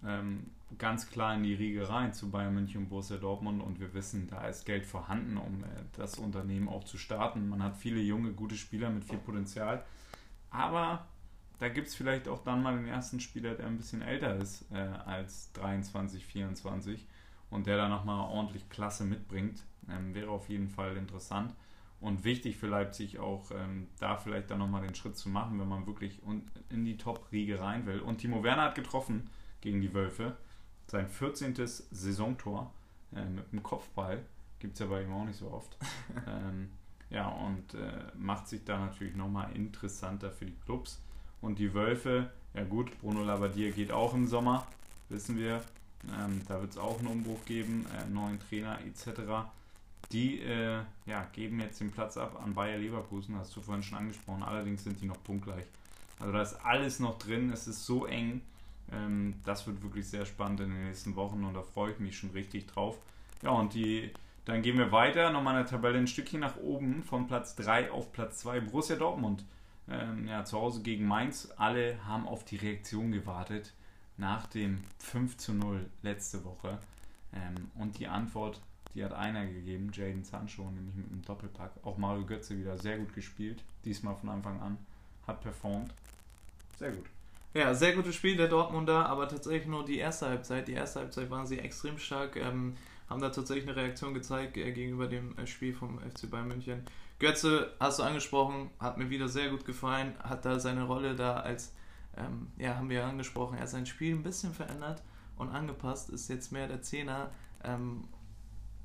Ähm, ganz klar in die Riege rein zu Bayern München und Borussia Dortmund und wir wissen, da ist Geld vorhanden, um äh, das Unternehmen auch zu starten. Man hat viele junge, gute Spieler mit viel Potenzial, aber da gibt es vielleicht auch dann mal den ersten Spieler, der ein bisschen älter ist äh, als 23, 24 und der da nochmal ordentlich Klasse mitbringt. Ähm, wäre auf jeden Fall interessant und wichtig für Leipzig auch, ähm, da vielleicht dann nochmal den Schritt zu machen, wenn man wirklich in die Top-Riege rein will. Und Timo Werner hat getroffen gegen die Wölfe. Sein 14. Saisontor äh, mit dem Kopfball. Gibt es ja bei ihm auch nicht so oft. [LAUGHS] ähm, ja, und äh, macht sich da natürlich nochmal interessanter für die Clubs. Und die Wölfe, ja gut, Bruno Labbadia geht auch im Sommer, wissen wir. Ähm, da wird es auch einen Umbruch geben, äh, neuen Trainer etc. Die äh, ja, geben jetzt den Platz ab an Bayer Leverkusen, hast du vorhin schon angesprochen. Allerdings sind die noch punktgleich. Also da ist alles noch drin, es ist so eng. Ähm, das wird wirklich sehr spannend in den nächsten Wochen und da freue ich mich schon richtig drauf. Ja, und die, dann gehen wir weiter, nochmal eine Tabelle ein Stückchen nach oben, von Platz 3 auf Platz 2. Borussia Dortmund, ähm, ja, zu Hause gegen Mainz. Alle haben auf die Reaktion gewartet nach dem 5 zu 0 letzte Woche. Ähm, und die Antwort, die hat einer gegeben, Jaden Sancho, nämlich mit einem Doppelpack. Auch Mario Götze wieder sehr gut gespielt, diesmal von Anfang an, hat performt. Sehr gut. Ja, sehr gutes Spiel der Dortmunder, aber tatsächlich nur die erste Halbzeit. Die erste Halbzeit waren sie extrem stark, ähm, haben da tatsächlich eine Reaktion gezeigt äh, gegenüber dem äh, Spiel vom FC Bayern München. Götze, hast du angesprochen, hat mir wieder sehr gut gefallen, hat da seine Rolle da als, ähm, ja, haben wir ja angesprochen, er hat sein Spiel ein bisschen verändert und angepasst, ist jetzt mehr der Zehner. Ähm,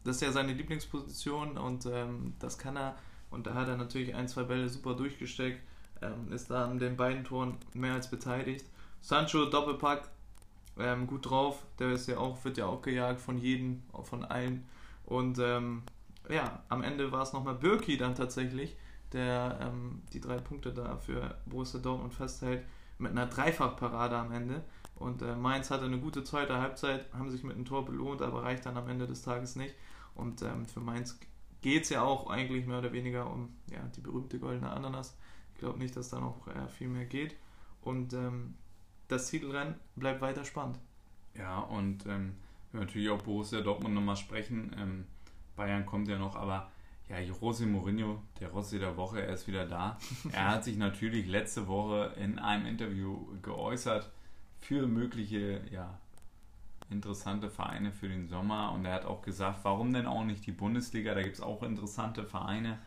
das ist ja seine Lieblingsposition und ähm, das kann er. Und da hat er natürlich ein, zwei Bälle super durchgesteckt ähm, ist da an den beiden Toren mehr als beteiligt. Sancho Doppelpack, ähm, gut drauf, der ist ja auch, wird ja auch gejagt von jedem, von allen. Und ähm, ja, am Ende war es nochmal Birki dann tatsächlich, der ähm, die drei Punkte da für Borussia Dortmund festhält, mit einer Dreifachparade am Ende. Und äh, Mainz hatte eine gute zweite Halbzeit, haben sich mit einem Tor belohnt, aber reicht dann am Ende des Tages nicht. Und ähm, für Mainz geht es ja auch eigentlich mehr oder weniger um ja, die berühmte goldene Ananas. Ich glaube nicht, dass da noch äh, viel mehr geht. Und ähm, das Titelrennen bleibt weiter spannend. Ja, und ähm, natürlich auch Borussia Dortmund nochmal sprechen. Ähm, Bayern kommt ja noch, aber ja, José Mourinho, der Rossi der Woche, er ist wieder da. [LAUGHS] er hat sich natürlich letzte Woche in einem Interview geäußert für mögliche, ja, interessante Vereine für den Sommer und er hat auch gesagt, warum denn auch nicht die Bundesliga, da gibt es auch interessante Vereine.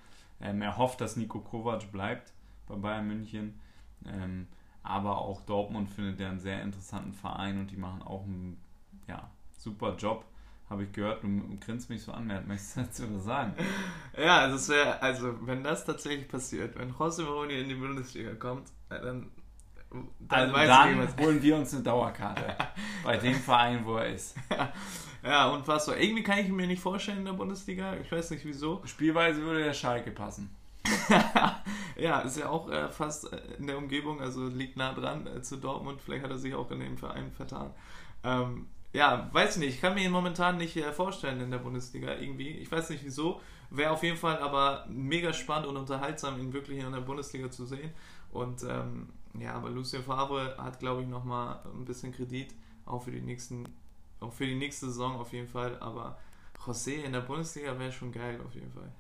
Ähm, er hofft, dass Nico Kovac bleibt bei Bayern München. Ähm, aber auch Dortmund findet er einen sehr interessanten Verein und die machen auch einen ja, super Job. Habe ich gehört, du grinst mich so an, wer möchtest du dazu sagen? [LAUGHS] Ja, das wäre, also wenn das tatsächlich passiert, wenn José Mourinho in die Bundesliga kommt, äh, dann dann, also dann ich, holen wir uns eine Dauerkarte [LAUGHS] bei dem Verein, wo er ist. [LAUGHS] Ja, und was so. Irgendwie kann ich mir nicht vorstellen in der Bundesliga. Ich weiß nicht wieso. Spielweise würde der Schalke passen. [LAUGHS] ja, ist ja auch äh, fast äh, in der Umgebung, also liegt nah dran äh, zu Dortmund. Vielleicht hat er sich auch in dem Verein vertan. Ähm, ja, weiß nicht. Ich kann mir ihn momentan nicht äh, vorstellen in der Bundesliga irgendwie. Ich weiß nicht wieso. Wäre auf jeden Fall aber mega spannend und unterhaltsam, ihn wirklich in der Bundesliga zu sehen. Und ähm, ja, aber Lucien Favre hat, glaube ich, nochmal ein bisschen Kredit, auch für die nächsten, auch für die nächste Saison auf jeden Fall. Aber José in der Bundesliga wäre schon geil, auf jeden Fall.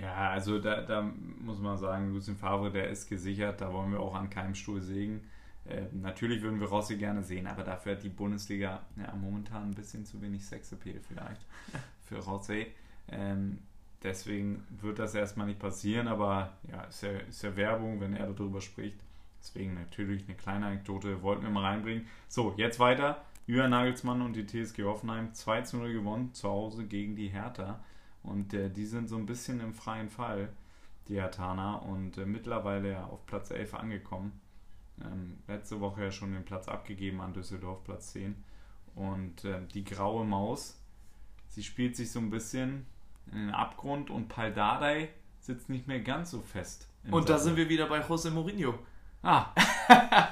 Ja, also da, da muss man sagen, Lucien Favre, der ist gesichert, da wollen wir auch an keinem Stuhl sägen. Äh, natürlich würden wir Rossi gerne sehen, aber dafür hat die Bundesliga ja, momentan ein bisschen zu wenig Sexappeal vielleicht [LAUGHS] für Rossi. Ähm, deswegen wird das erstmal nicht passieren, aber ja, ist ja, ist ja Werbung, wenn er darüber spricht. Deswegen natürlich eine kleine Anekdote wollten wir mal reinbringen. So, jetzt weiter. Julian Nagelsmann und die TSG Hoffenheim 2 zu 0 gewonnen, zu Hause gegen die Hertha. Und äh, die sind so ein bisschen im freien Fall, die Hertaner, und äh, mittlerweile ja auf Platz 11 angekommen. Ähm, letzte Woche ja schon den Platz abgegeben an Düsseldorf, Platz 10. Und äh, die graue Maus, sie spielt sich so ein bisschen in den Abgrund und Paldadei sitzt nicht mehr ganz so fest. Und da sind wir wieder bei José Mourinho. Ah,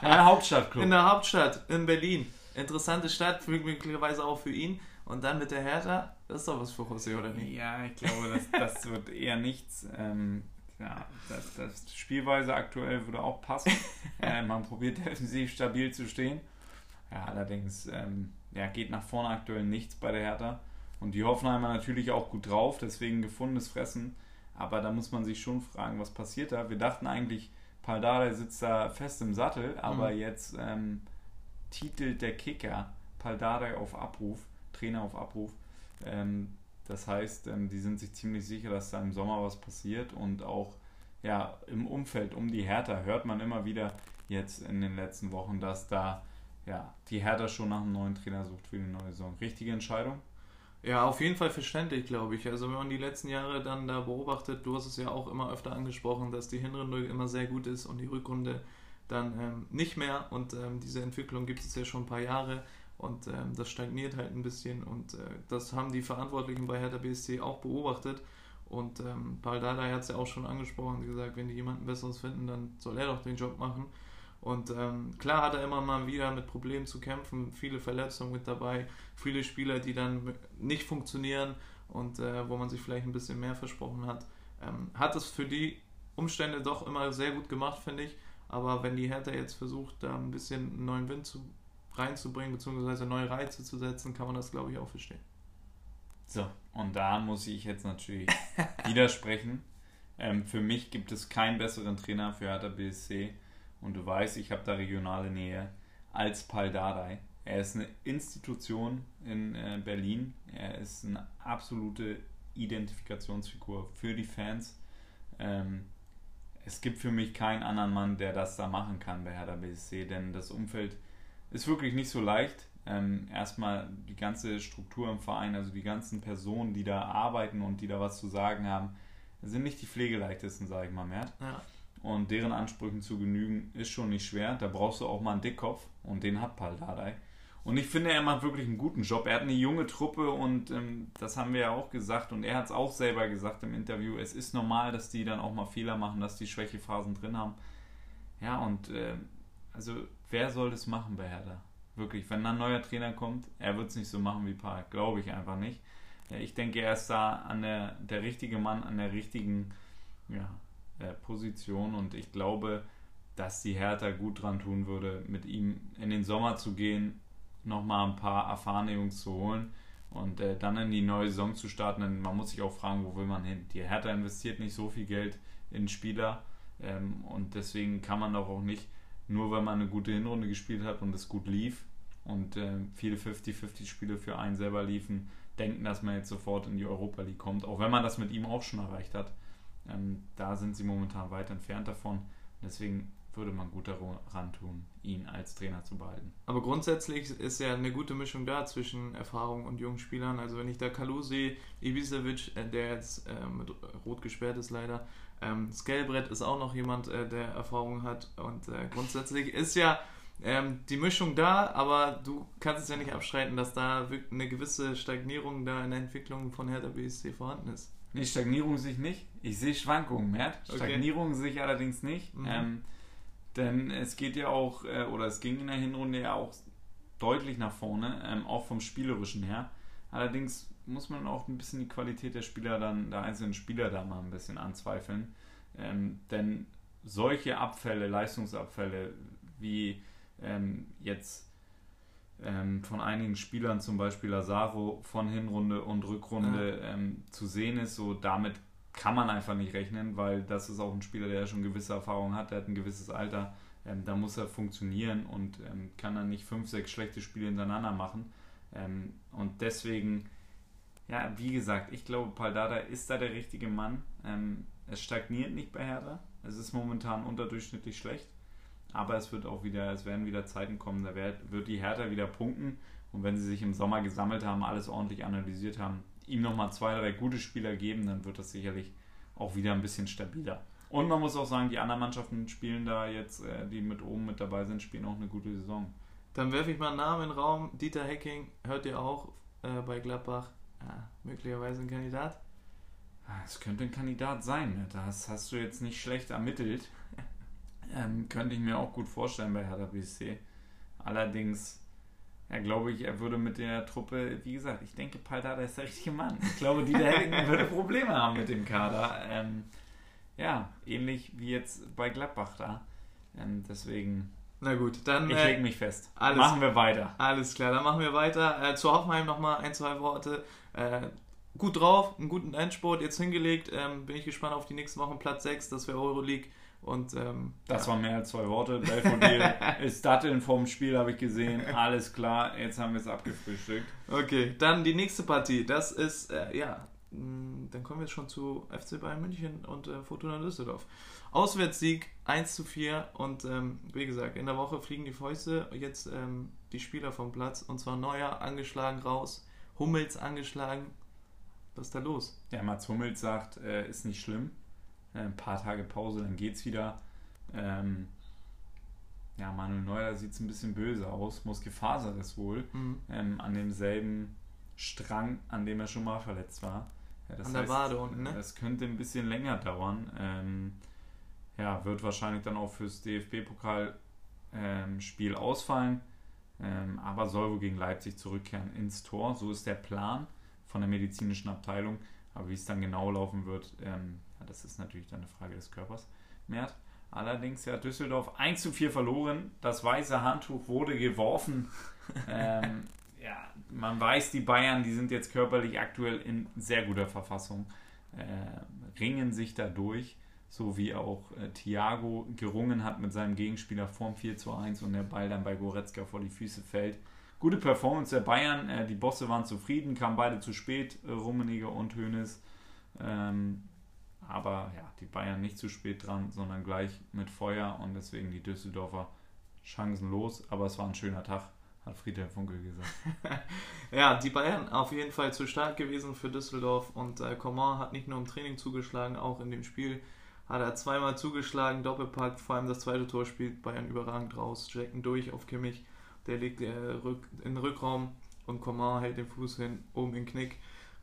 in der [LAUGHS] Hauptstadtclub. In der Hauptstadt, in Berlin. Interessante Stadt, möglicherweise auch für ihn. Und dann mit der Hertha, das ist doch was für José, oder nicht? Ja, ich glaube, das, das [LAUGHS] wird eher nichts. Ähm, ja, das, das Spielweise aktuell würde auch passen. [LAUGHS] äh, man probiert defensiv stabil zu stehen. Ja, allerdings ähm, ja, geht nach vorne aktuell nichts bei der Hertha. Und die Hoffenheimer natürlich auch gut drauf, deswegen gefundenes Fressen. Aber da muss man sich schon fragen, was passiert da. Wir dachten eigentlich, Paldada sitzt da fest im Sattel, aber mhm. jetzt ähm, titelt der Kicker Paldada auf Abruf, Trainer auf Abruf. Ähm, das heißt, ähm, die sind sich ziemlich sicher, dass da im Sommer was passiert und auch ja, im Umfeld um die Hertha hört man immer wieder jetzt in den letzten Wochen, dass da ja, die Hertha schon nach einem neuen Trainer sucht für die neue Saison. Richtige Entscheidung? Ja, auf jeden Fall verständlich, glaube ich. Also wenn man die letzten Jahre dann da beobachtet, du hast es ja auch immer öfter angesprochen, dass die Hinrunde immer sehr gut ist und die Rückrunde dann ähm, nicht mehr. Und ähm, diese Entwicklung gibt es ja schon ein paar Jahre und ähm, das stagniert halt ein bisschen. Und äh, das haben die Verantwortlichen bei Hertha BSC auch beobachtet. Und ähm, Paul Dardai hat es ja auch schon angesprochen gesagt, wenn die jemanden Besseres finden, dann soll er doch den Job machen. Und ähm, klar hat er immer mal wieder mit Problemen zu kämpfen, viele Verletzungen mit dabei, viele Spieler, die dann nicht funktionieren und äh, wo man sich vielleicht ein bisschen mehr versprochen hat. Ähm, hat es für die Umstände doch immer sehr gut gemacht, finde ich. Aber wenn die Hertha jetzt versucht, da ein bisschen einen neuen Wind zu, reinzubringen, beziehungsweise neue Reize zu setzen, kann man das, glaube ich, auch verstehen. So, und da muss ich jetzt natürlich [LAUGHS] widersprechen. Ähm, für mich gibt es keinen besseren Trainer für Hertha BSC und du weißt, ich habe da regionale Nähe, als Pal Dardai. Er ist eine Institution in äh, Berlin. Er ist eine absolute Identifikationsfigur für die Fans. Ähm, es gibt für mich keinen anderen Mann, der das da machen kann bei Hertha BSC, denn das Umfeld ist wirklich nicht so leicht. Ähm, erstmal die ganze Struktur im Verein, also die ganzen Personen, die da arbeiten und die da was zu sagen haben, sind nicht die pflegeleichtesten, sage ich mal, mehr. Ja und deren Ansprüchen zu genügen, ist schon nicht schwer. Da brauchst du auch mal einen Dickkopf und den hat Paldadei. Und ich finde, er macht wirklich einen guten Job. Er hat eine junge Truppe und ähm, das haben wir ja auch gesagt und er hat es auch selber gesagt im Interview. Es ist normal, dass die dann auch mal Fehler machen, dass die Schwächephasen drin haben. Ja, und äh, also wer soll das machen bei Hertha? Wirklich, wenn dann ein neuer Trainer kommt, er wird es nicht so machen wie Park, glaube ich einfach nicht. Ich denke, er ist da an der, der richtige Mann an der richtigen ja, äh, Position und ich glaube, dass die Hertha gut dran tun würde, mit ihm in den Sommer zu gehen, nochmal ein paar erfahrene Jungs zu holen und äh, dann in die neue Saison zu starten. Denn man muss sich auch fragen, wo will man hin? Die Hertha investiert nicht so viel Geld in Spieler ähm, und deswegen kann man doch auch nicht, nur weil man eine gute Hinrunde gespielt hat und es gut lief und äh, viele 50-50-Spiele für einen selber liefen, denken, dass man jetzt sofort in die Europa League kommt, auch wenn man das mit ihm auch schon erreicht hat. Ähm, da sind sie momentan weit entfernt davon. Deswegen würde man gut daran tun, ihn als Trainer zu behalten. Aber grundsätzlich ist ja eine gute Mischung da zwischen Erfahrung und jungen Spielern. Also wenn ich da Kalu sehe, Ibisevic, äh, der jetzt äh, mit Rot gesperrt ist leider, ähm, Skelbrett ist auch noch jemand, äh, der Erfahrung hat. Und äh, grundsätzlich ist ja ähm, die Mischung da, aber du kannst es ja nicht abstreiten, dass da eine gewisse Stagnierung da in der Entwicklung von Hertha BSC vorhanden ist. Nee, Stagnierung sehe ich nicht. Ich sehe Schwankungen, Mert. Stagnierung okay. sehe ich allerdings nicht. Mhm. Ähm, denn es geht ja auch, äh, oder es ging in der Hinrunde ja auch deutlich nach vorne, ähm, auch vom Spielerischen her. Allerdings muss man auch ein bisschen die Qualität der Spieler dann, der einzelnen Spieler da mal ein bisschen anzweifeln. Ähm, denn solche Abfälle, Leistungsabfälle, wie ähm, jetzt ähm, von einigen Spielern, zum Beispiel Lazaro, von Hinrunde und Rückrunde ja. zu sehen ist. So damit kann man einfach nicht rechnen, weil das ist auch ein Spieler, der schon gewisse Erfahrung hat, der hat ein gewisses Alter. Ähm, da muss er funktionieren und ähm, kann dann nicht fünf, sechs schlechte Spiele hintereinander machen. Ähm, und deswegen, ja, wie gesagt, ich glaube, Paldada ist da der richtige Mann. Ähm, es stagniert nicht bei Hertha. Es ist momentan unterdurchschnittlich schlecht. Aber es wird auch wieder, es werden wieder Zeiten kommen, da wird, wird die Hertha wieder punkten. Und wenn sie sich im Sommer gesammelt haben, alles ordentlich analysiert haben, ihm nochmal zwei, drei gute Spieler geben, dann wird das sicherlich auch wieder ein bisschen stabiler. Und man muss auch sagen, die anderen Mannschaften spielen da jetzt, äh, die mit oben mit dabei sind, spielen auch eine gute Saison. Dann werfe ich mal einen Namen in den Raum. Dieter Hecking, hört ihr auch äh, bei Gladbach? Ja, möglicherweise ein Kandidat? Ah, es könnte ein Kandidat sein. Ne? Das hast du jetzt nicht schlecht ermittelt. [LAUGHS] Ähm, könnte ich mir auch gut vorstellen bei Hertha BSC. Allerdings, ja, glaube ich, er würde mit der Truppe, wie gesagt, ich denke, Paldada ist der richtige Mann. Ich glaube, Dieter Hecking würde Probleme haben mit dem Kader. Ähm, ja, ähnlich wie jetzt bei Gladbach da. Ähm, deswegen. Na gut, dann. Ich lege äh, mich fest. Alles, machen wir weiter. Alles klar, dann machen wir weiter. Äh, zu Hoffenheim nochmal ein, zwei Worte. Äh, gut drauf, einen guten Endsport jetzt hingelegt. Ähm, bin ich gespannt auf die nächsten Wochen. Platz 6, das wäre Euroleague. Und, ähm, das ja. waren mehr als zwei Worte. Belfodil [LAUGHS] ist Datteln vorm Spiel, habe ich gesehen. Alles klar, jetzt haben wir es abgefrühstückt. Okay, dann die nächste Partie. Das ist, äh, ja, hm, dann kommen wir jetzt schon zu FC Bayern München und äh, Fortuna Düsseldorf. Auswärtssieg 1 zu 4 und ähm, wie gesagt, in der Woche fliegen die Fäuste, jetzt ähm, die Spieler vom Platz und zwar Neuer angeschlagen raus, Hummels angeschlagen. Was ist da los? Ja, Mats Hummels sagt, äh, ist nicht schlimm. Äh, ein paar Tage Pause, dann geht's wieder. Ähm, ja, Manuel Neuer sieht es ein bisschen böse aus, Muskelfaserriss wohl, mhm. ähm, an demselben Strang, an dem er schon mal verletzt war. Ja, An der heißt, Wade unten, ne? Das könnte ein bisschen länger dauern. Ähm, ja, wird wahrscheinlich dann auch fürs DFB-Pokal-Spiel ähm, ausfallen. Ähm, aber soll wohl gegen Leipzig zurückkehren ins Tor. So ist der Plan von der medizinischen Abteilung. Aber wie es dann genau laufen wird, ähm, das ist natürlich dann eine Frage des Körpers. Mert. Allerdings ja Düsseldorf 1 zu 4 verloren. Das weiße Handtuch wurde geworfen. [LAUGHS] ähm, ja, man weiß, die Bayern, die sind jetzt körperlich aktuell in sehr guter Verfassung, äh, ringen sich da durch, so wie auch äh, Thiago gerungen hat mit seinem Gegenspieler vorm 4 zu 1 und der Ball dann bei Goretzka vor die Füße fällt. Gute Performance der Bayern, äh, die Bosse waren zufrieden, kamen beide zu spät, äh, Rummenigge und Hoeneß. Ähm, aber ja, die Bayern nicht zu spät dran, sondern gleich mit Feuer und deswegen die Düsseldorfer chancenlos. Aber es war ein schöner Tag hat Friedhelm Funkel gesagt. [LAUGHS] ja, die Bayern auf jeden Fall zu stark gewesen für Düsseldorf und äh, Coman hat nicht nur im Training zugeschlagen, auch in dem Spiel hat er zweimal zugeschlagen, Doppelpack, vor allem das zweite Tor spielt Bayern überragend raus, Jacken durch auf Kimmich, der legt äh, rück, in den Rückraum und Coman hält den Fuß hin, oben in Knick.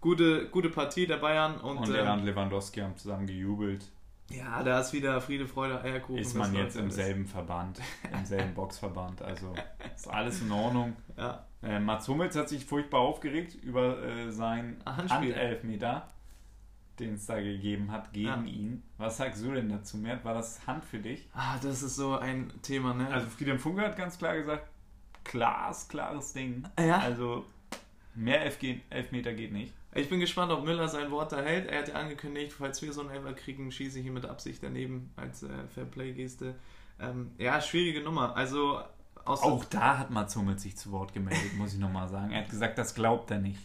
Gute, gute Partie der Bayern und, und er ähm, und Lewandowski haben zusammen gejubelt. Ja, da ist wieder Friede, Freude, Eierkuchen. Ist man jetzt im selben Verband, [LAUGHS] im selben Boxverband. Also ist alles in Ordnung. Ja. Äh, Mats Hummels hat sich furchtbar aufgeregt über äh, seinen Handelfmeter, den es da gegeben hat gegen ja. ihn. Was sagst du denn dazu, Mert? War das Hand für dich? Ah, das ist so ein Thema, ne? Also Friedhelm Funke hat ganz klar gesagt, klares, klares Ding. Ja. Also mehr Elfmeter geht nicht. Ich bin gespannt, ob Müller sein Wort da hält. Er hat ja angekündigt, falls wir so einen Elfer kriegen, schieße ich ihn mit Absicht daneben als äh, Fairplay-Geste. Ähm, ja, schwierige Nummer. Also auch da hat Mats Hummels sich zu Wort gemeldet, muss ich nochmal sagen. Er hat gesagt, das glaubt er nicht.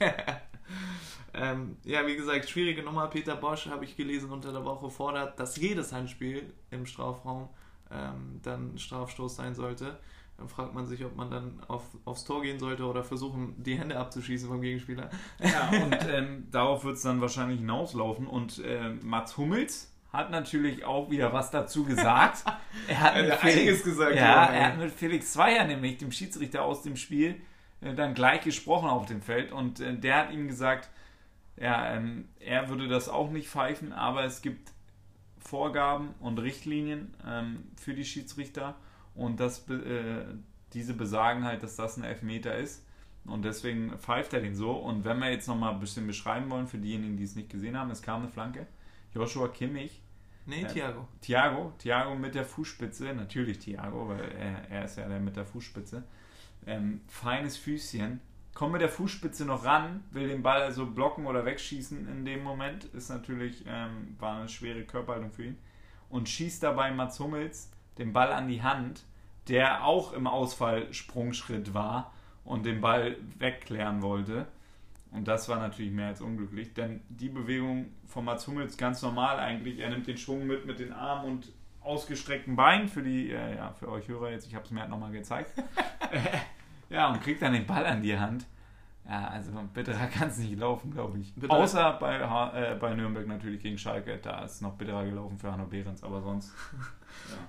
[LAUGHS] ähm, ja, wie gesagt, schwierige Nummer. Peter Bosch, habe ich gelesen, unter der Woche fordert, dass jedes Handspiel im Strafraum ähm, dann Strafstoß sein sollte. Dann fragt man sich, ob man dann auf, aufs Tor gehen sollte oder versuchen, die Hände abzuschießen vom Gegenspieler. Ja, [LAUGHS] und ähm, darauf wird es dann wahrscheinlich hinauslaufen. Und äh, Mats Hummels hat natürlich auch wieder was dazu gesagt. [LAUGHS] Er hat, mit Felix, einiges gesagt. Ja, er hat mit Felix Zweier, nämlich dem Schiedsrichter aus dem Spiel, äh, dann gleich gesprochen auf dem Feld. Und äh, der hat ihm gesagt, ja, ähm, er würde das auch nicht pfeifen, aber es gibt Vorgaben und Richtlinien ähm, für die Schiedsrichter und das, äh, diese besagen halt, dass das ein Elfmeter ist. Und deswegen pfeift er den so. Und wenn wir jetzt nochmal ein bisschen beschreiben wollen, für diejenigen, die es nicht gesehen haben, es kam eine Flanke. Joshua Kimmich. Nee, äh, Thiago. Thiago. Thiago mit der Fußspitze. Natürlich Thiago, weil er, er ist ja der mit der Fußspitze. Ähm, feines Füßchen. Kommt mit der Fußspitze noch ran, will den Ball also blocken oder wegschießen in dem Moment. Ist natürlich, ähm, war eine schwere Körperhaltung für ihn. Und schießt dabei Mats Hummels den Ball an die Hand, der auch im Ausfallsprungschritt war und den Ball wegklären wollte. Und das war natürlich mehr als unglücklich, denn die Bewegung von Mats Hummels ganz normal eigentlich. Er nimmt den Schwung mit mit den Armen und ausgestreckten Beinen für die, äh, ja, für euch Hörer jetzt, ich habe es mir halt nochmal gezeigt. [LAUGHS] ja, und kriegt dann den Ball an die Hand. Ja, also bitterer [LAUGHS] kann es nicht laufen, glaube ich. Bitterer. Außer bei, äh, bei Nürnberg natürlich gegen Schalke, da ist noch bitterer gelaufen für Hanno Behrens, aber sonst.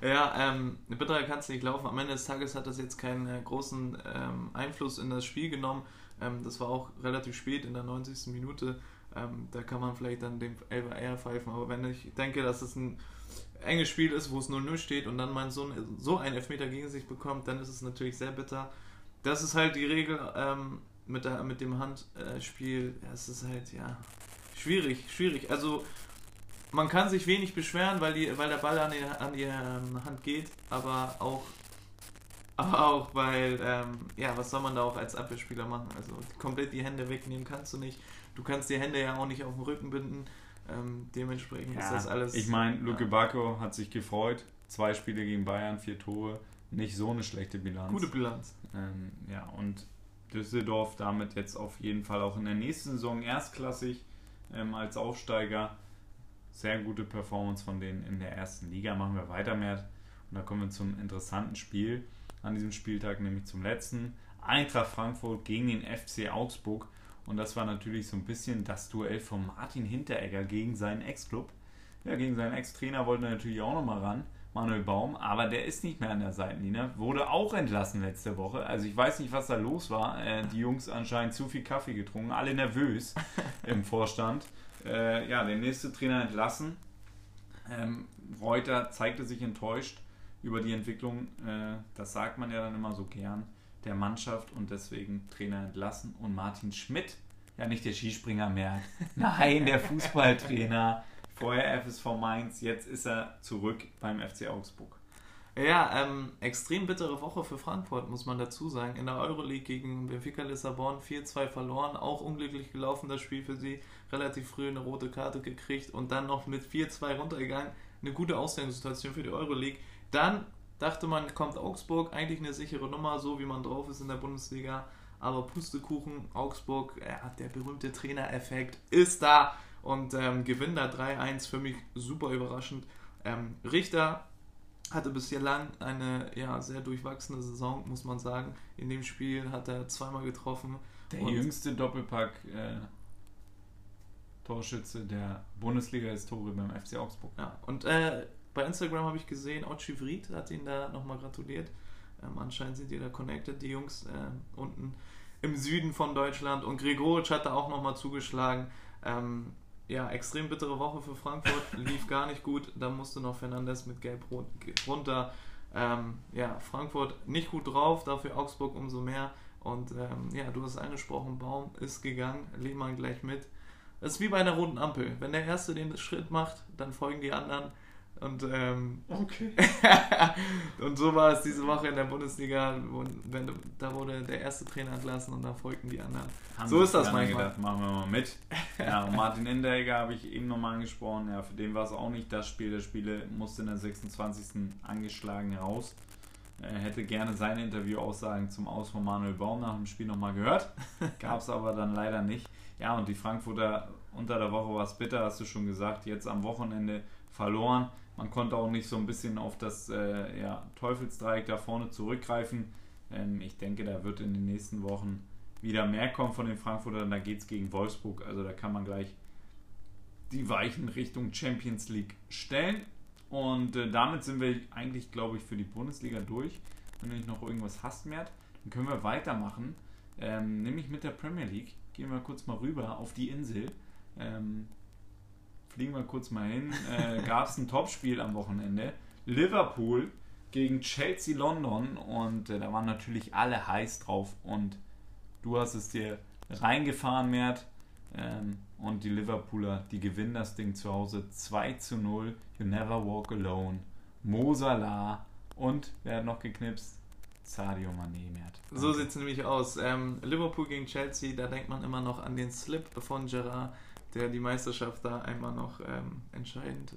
Ja, [LAUGHS] ja ähm, bitterer kann es nicht laufen. Am Ende des Tages hat das jetzt keinen äh, großen ähm, Einfluss in das Spiel genommen. Ähm, das war auch relativ spät in der 90. Minute. Ähm, da kann man vielleicht dann dem Elfer eher pfeifen. Aber wenn ich denke, dass es ein enges Spiel ist, wo es 0-0 steht und dann mein Sohn so einen Elfmeter gegen sich bekommt, dann ist es natürlich sehr bitter. Das ist halt die Regel ähm, mit, der, mit dem Handspiel. Äh, es ist halt, ja, schwierig, schwierig. Also man kann sich wenig beschweren, weil, die, weil der Ball an die, an die ähm, Hand geht, aber auch, [LAUGHS] aber auch weil, ähm, ja, was soll man da auch als Abwehrspieler machen? Also komplett die Hände wegnehmen kannst du nicht. Du kannst die Hände ja auch nicht auf den Rücken binden. Ähm, dementsprechend ja, ist das alles. Ich meine, Luke ja. Bacco hat sich gefreut. Zwei Spiele gegen Bayern, vier Tore. Nicht so eine schlechte Bilanz. Gute Bilanz. Ähm, ja, und Düsseldorf damit jetzt auf jeden Fall auch in der nächsten Saison erstklassig ähm, als Aufsteiger. Sehr gute Performance von denen in der ersten Liga. Machen wir weiter mehr. Und da kommen wir zum interessanten Spiel an diesem Spieltag, nämlich zum letzten. Eintracht Frankfurt gegen den FC Augsburg. Und das war natürlich so ein bisschen das Duell von Martin Hinteregger gegen seinen Ex-Club. Ja, gegen seinen Ex-Trainer wollte er natürlich auch nochmal ran. Manuel Baum, aber der ist nicht mehr an der Seitenlinie. Wurde auch entlassen letzte Woche. Also ich weiß nicht, was da los war. Äh, die Jungs anscheinend zu viel Kaffee getrunken, alle nervös [LAUGHS] im Vorstand. Äh, ja, der nächste Trainer entlassen. Ähm, Reuter zeigte sich enttäuscht über die Entwicklung. Äh, das sagt man ja dann immer so gern der Mannschaft und deswegen Trainer entlassen. Und Martin Schmidt, ja nicht der Skispringer mehr, nein, der [LAUGHS] Fußballtrainer Vorher FSV Mainz, jetzt ist er zurück beim FC Augsburg. Ja, ähm, extrem bittere Woche für Frankfurt, muss man dazu sagen. In der Euroleague gegen Benfica Lissabon 4-2 verloren, auch unglücklich gelaufen das Spiel für sie. Relativ früh eine rote Karte gekriegt und dann noch mit 4-2 runtergegangen. Eine gute Ausgangssituation für die Euroleague. Dann dachte man, kommt Augsburg, eigentlich eine sichere Nummer, so wie man drauf ist in der Bundesliga. Aber Pustekuchen, Augsburg, ja, der berühmte Trainereffekt ist da und ähm, gewinnt da 3-1 für mich super überraschend. Ähm, Richter hatte bislang eine ja, sehr durchwachsene Saison, muss man sagen. In dem Spiel hat er zweimal getroffen. Der jüngste Doppelpack äh, Torschütze der Bundesliga-Historie beim FC Augsburg. Ja, und äh, bei Instagram habe ich gesehen, Ochi Vried hat ihn da nochmal gratuliert. Ähm, anscheinend sind die da connected, die Jungs äh, unten im Süden von Deutschland. Und Gregoritsch hat da auch nochmal zugeschlagen. Ähm, ja, extrem bittere Woche für Frankfurt, [LAUGHS] lief gar nicht gut. Da musste noch Fernandes mit Gelb runter. Ähm, ja, Frankfurt nicht gut drauf, dafür Augsburg umso mehr. Und ähm, ja, du hast angesprochen, Baum ist gegangen, Lehmann gleich mit. Es ist wie bei einer roten Ampel. Wenn der Erste den Schritt macht, dann folgen die anderen. Und, ähm, okay. [LAUGHS] und so war es diese Woche in der Bundesliga. Wenn, da wurde der erste Trainer entlassen und dann folgten die anderen. Haben so ist das manchmal. Gedacht, machen wir mal mit. Ja, und Martin Endegger habe ich eben nochmal angesprochen. Ja, für den war es auch nicht das Spiel der Spiele. Musste in der 26. angeschlagen raus. Er hätte gerne seine Interviewaussagen zum Aus von Manuel Baum nach dem Spiel nochmal gehört. [LAUGHS] Gab es aber dann leider nicht. Ja, und die Frankfurter unter der Woche war es bitter, hast du schon gesagt. Jetzt am Wochenende verloren. Man konnte auch nicht so ein bisschen auf das äh, ja, Teufelsdreieck da vorne zurückgreifen. Ähm, ich denke, da wird in den nächsten Wochen wieder mehr kommen von den Frankfurtern. Da geht es gegen Wolfsburg. Also da kann man gleich die Weichen Richtung Champions League stellen. Und äh, damit sind wir eigentlich, glaube ich, für die Bundesliga durch. Wenn du nicht noch irgendwas hast, Mert, dann können wir weitermachen. Ähm, nämlich mit der Premier League. Gehen wir kurz mal rüber auf die Insel. Ähm, fliegen wir kurz mal hin, äh, gab es ein Topspiel am Wochenende. Liverpool gegen Chelsea London und äh, da waren natürlich alle heiß drauf und du hast es dir reingefahren, Mert. Ähm, und die Liverpooler, die gewinnen das Ding zu Hause 2 zu 0. You never walk alone. Mo Salah und wer hat noch geknipst? Sadio Mané mehr. So sieht es nämlich aus. Ähm, Liverpool gegen Chelsea, da denkt man immer noch an den Slip von Gerard, der die Meisterschaft da einmal noch ähm, entscheidend.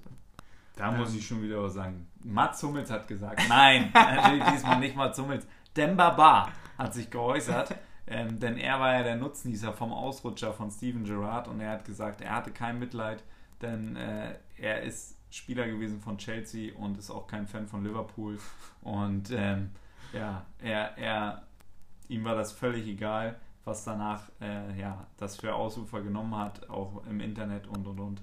Da ähm, muss ich schon wieder was sagen. Mats Hummels hat gesagt, nein, [LAUGHS] natürlich diesmal nicht Mats Hummels. Demba Ba hat sich geäußert, ähm, denn er war ja der Nutznießer vom Ausrutscher von Steven Gerrard und er hat gesagt, er hatte kein Mitleid, denn äh, er ist Spieler gewesen von Chelsea und ist auch kein Fan von Liverpool und ähm, ja, er, er, ihm war das völlig egal, was danach äh, ja, das für Ausufer genommen hat, auch im Internet und und und.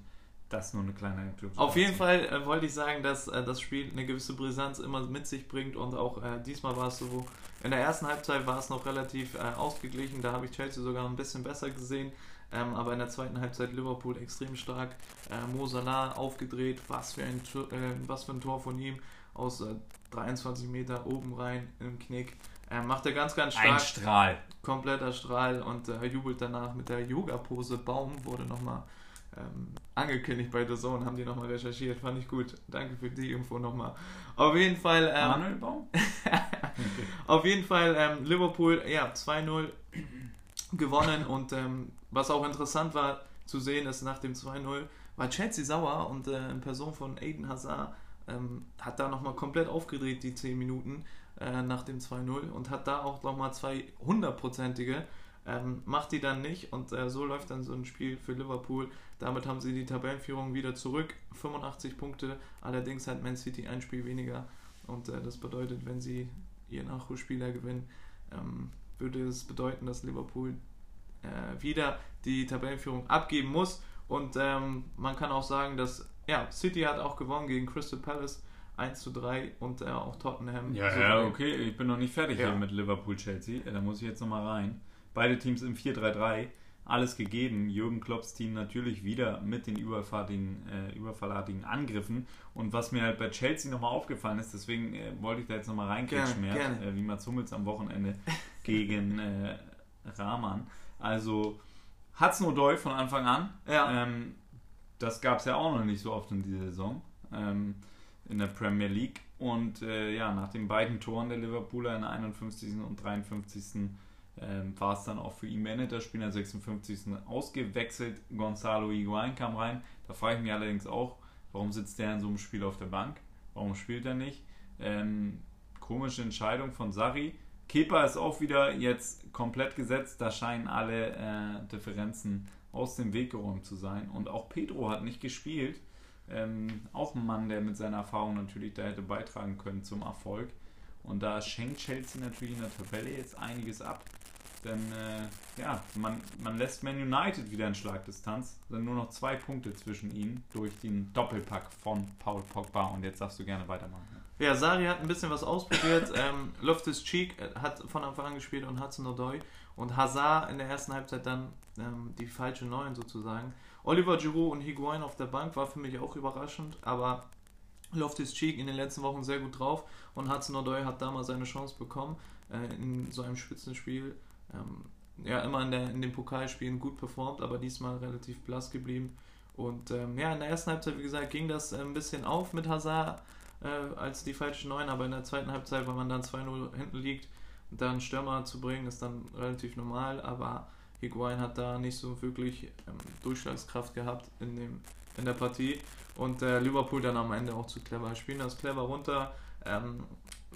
Das nur eine kleine Anekdote. Auf jeden Fall äh, wollte ich sagen, dass äh, das Spiel eine gewisse Brisanz immer mit sich bringt und auch äh, diesmal war es so, in der ersten Halbzeit war es noch relativ äh, ausgeglichen, da habe ich Chelsea sogar ein bisschen besser gesehen, ähm, aber in der zweiten Halbzeit Liverpool extrem stark, äh, Mo Salah aufgedreht, was für, ein, äh, was für ein Tor von ihm aus 23 Meter oben rein im Knick. Er macht er ganz, ganz stark. Ein Strahl. Kompletter Strahl und äh, jubelt danach mit der Yoga-Pose Baum, wurde nochmal ähm, angekündigt bei The Zone, haben die nochmal recherchiert, fand ich gut. Danke für die Info nochmal. Auf jeden Fall. Ähm, Manuel Baum? [LAUGHS] auf jeden Fall ähm, Liverpool, ja, 2-0 gewonnen und ähm, was auch interessant war zu sehen, ist nach dem 2-0 war Chelsea sauer und äh, in Person von Aiden Hazard ähm, hat da nochmal komplett aufgedreht, die 10 Minuten äh, nach dem 2-0 und hat da auch nochmal zwei hundertprozentige. Ähm, macht die dann nicht und äh, so läuft dann so ein Spiel für Liverpool. Damit haben sie die Tabellenführung wieder zurück. 85 Punkte, allerdings hat Man City ein Spiel weniger. Und äh, das bedeutet, wenn sie ihr Nachholspieler gewinnen, ähm, würde es bedeuten, dass Liverpool äh, wieder die Tabellenführung abgeben muss. Und ähm, man kann auch sagen, dass ja, City hat auch gewonnen gegen Crystal Palace 1 zu 3 und äh, auch Tottenham. Ja, so ja, okay, ich bin noch nicht fertig ja. hier mit Liverpool-Chelsea. Da muss ich jetzt nochmal rein. Beide Teams im 4-3-3. Alles gegeben. Jürgen Klopps Team natürlich wieder mit den überfahrtigen, äh, überverlatigen Angriffen. Und was mir halt bei Chelsea nochmal aufgefallen ist, deswegen äh, wollte ich da jetzt nochmal reinklatschen, äh, wie Mats Hummels am Wochenende [LAUGHS] gegen äh, Rahman. Also Hudson O'Doy von Anfang an. Ja. Ähm, das gab es ja auch noch nicht so oft in dieser Saison ähm, in der Premier League. Und äh, ja, nach den beiden Toren der Liverpooler in der 51. und 53. Ähm, war es dann auch für ihn beendet. Das Spiel in der 56. ausgewechselt. Gonzalo Higuain kam rein. Da frage ich mich allerdings auch, warum sitzt der in so einem Spiel auf der Bank? Warum spielt er nicht? Ähm, komische Entscheidung von Sari. Kepa ist auch wieder jetzt komplett gesetzt. Da scheinen alle äh, Differenzen aus dem Weg geräumt zu sein. Und auch Pedro hat nicht gespielt. Ähm, auch ein Mann, der mit seiner Erfahrung natürlich da hätte beitragen können zum Erfolg. Und da schenkt Chelsea natürlich in der Tabelle jetzt einiges ab. Denn äh, ja, man, man lässt Man United wieder in Schlagdistanz. Es sind nur noch zwei Punkte zwischen ihnen durch den Doppelpack von Paul Pogba. Und jetzt darfst du gerne weitermachen. Ja, Sari hat ein bisschen was ausprobiert. [LAUGHS] ähm, Loftus Cheek äh, hat von Anfang an gespielt und Hudson Odoi. Und Hazard in der ersten Halbzeit dann ähm, die falsche Neun sozusagen. Oliver Giroud und Higuain auf der Bank war für mich auch überraschend, aber Loftus Cheek in den letzten Wochen sehr gut drauf und Hudson Odoi hat damals seine Chance bekommen äh, in so einem Spitzenspiel. Ähm, ja, immer in, der, in den Pokalspielen gut performt, aber diesmal relativ blass geblieben. Und ähm, ja, in der ersten Halbzeit, wie gesagt, ging das ein bisschen auf mit Hazard äh, als die falsche Neun, aber in der zweiten Halbzeit, wenn man dann 2-0 hinten liegt, dann Stürmer zu bringen, ist dann relativ normal, aber Higuain hat da nicht so wirklich ähm, Durchschlagskraft gehabt in, dem, in der Partie und äh, Liverpool dann am Ende auch zu clever. Spielen das clever runter. Ähm,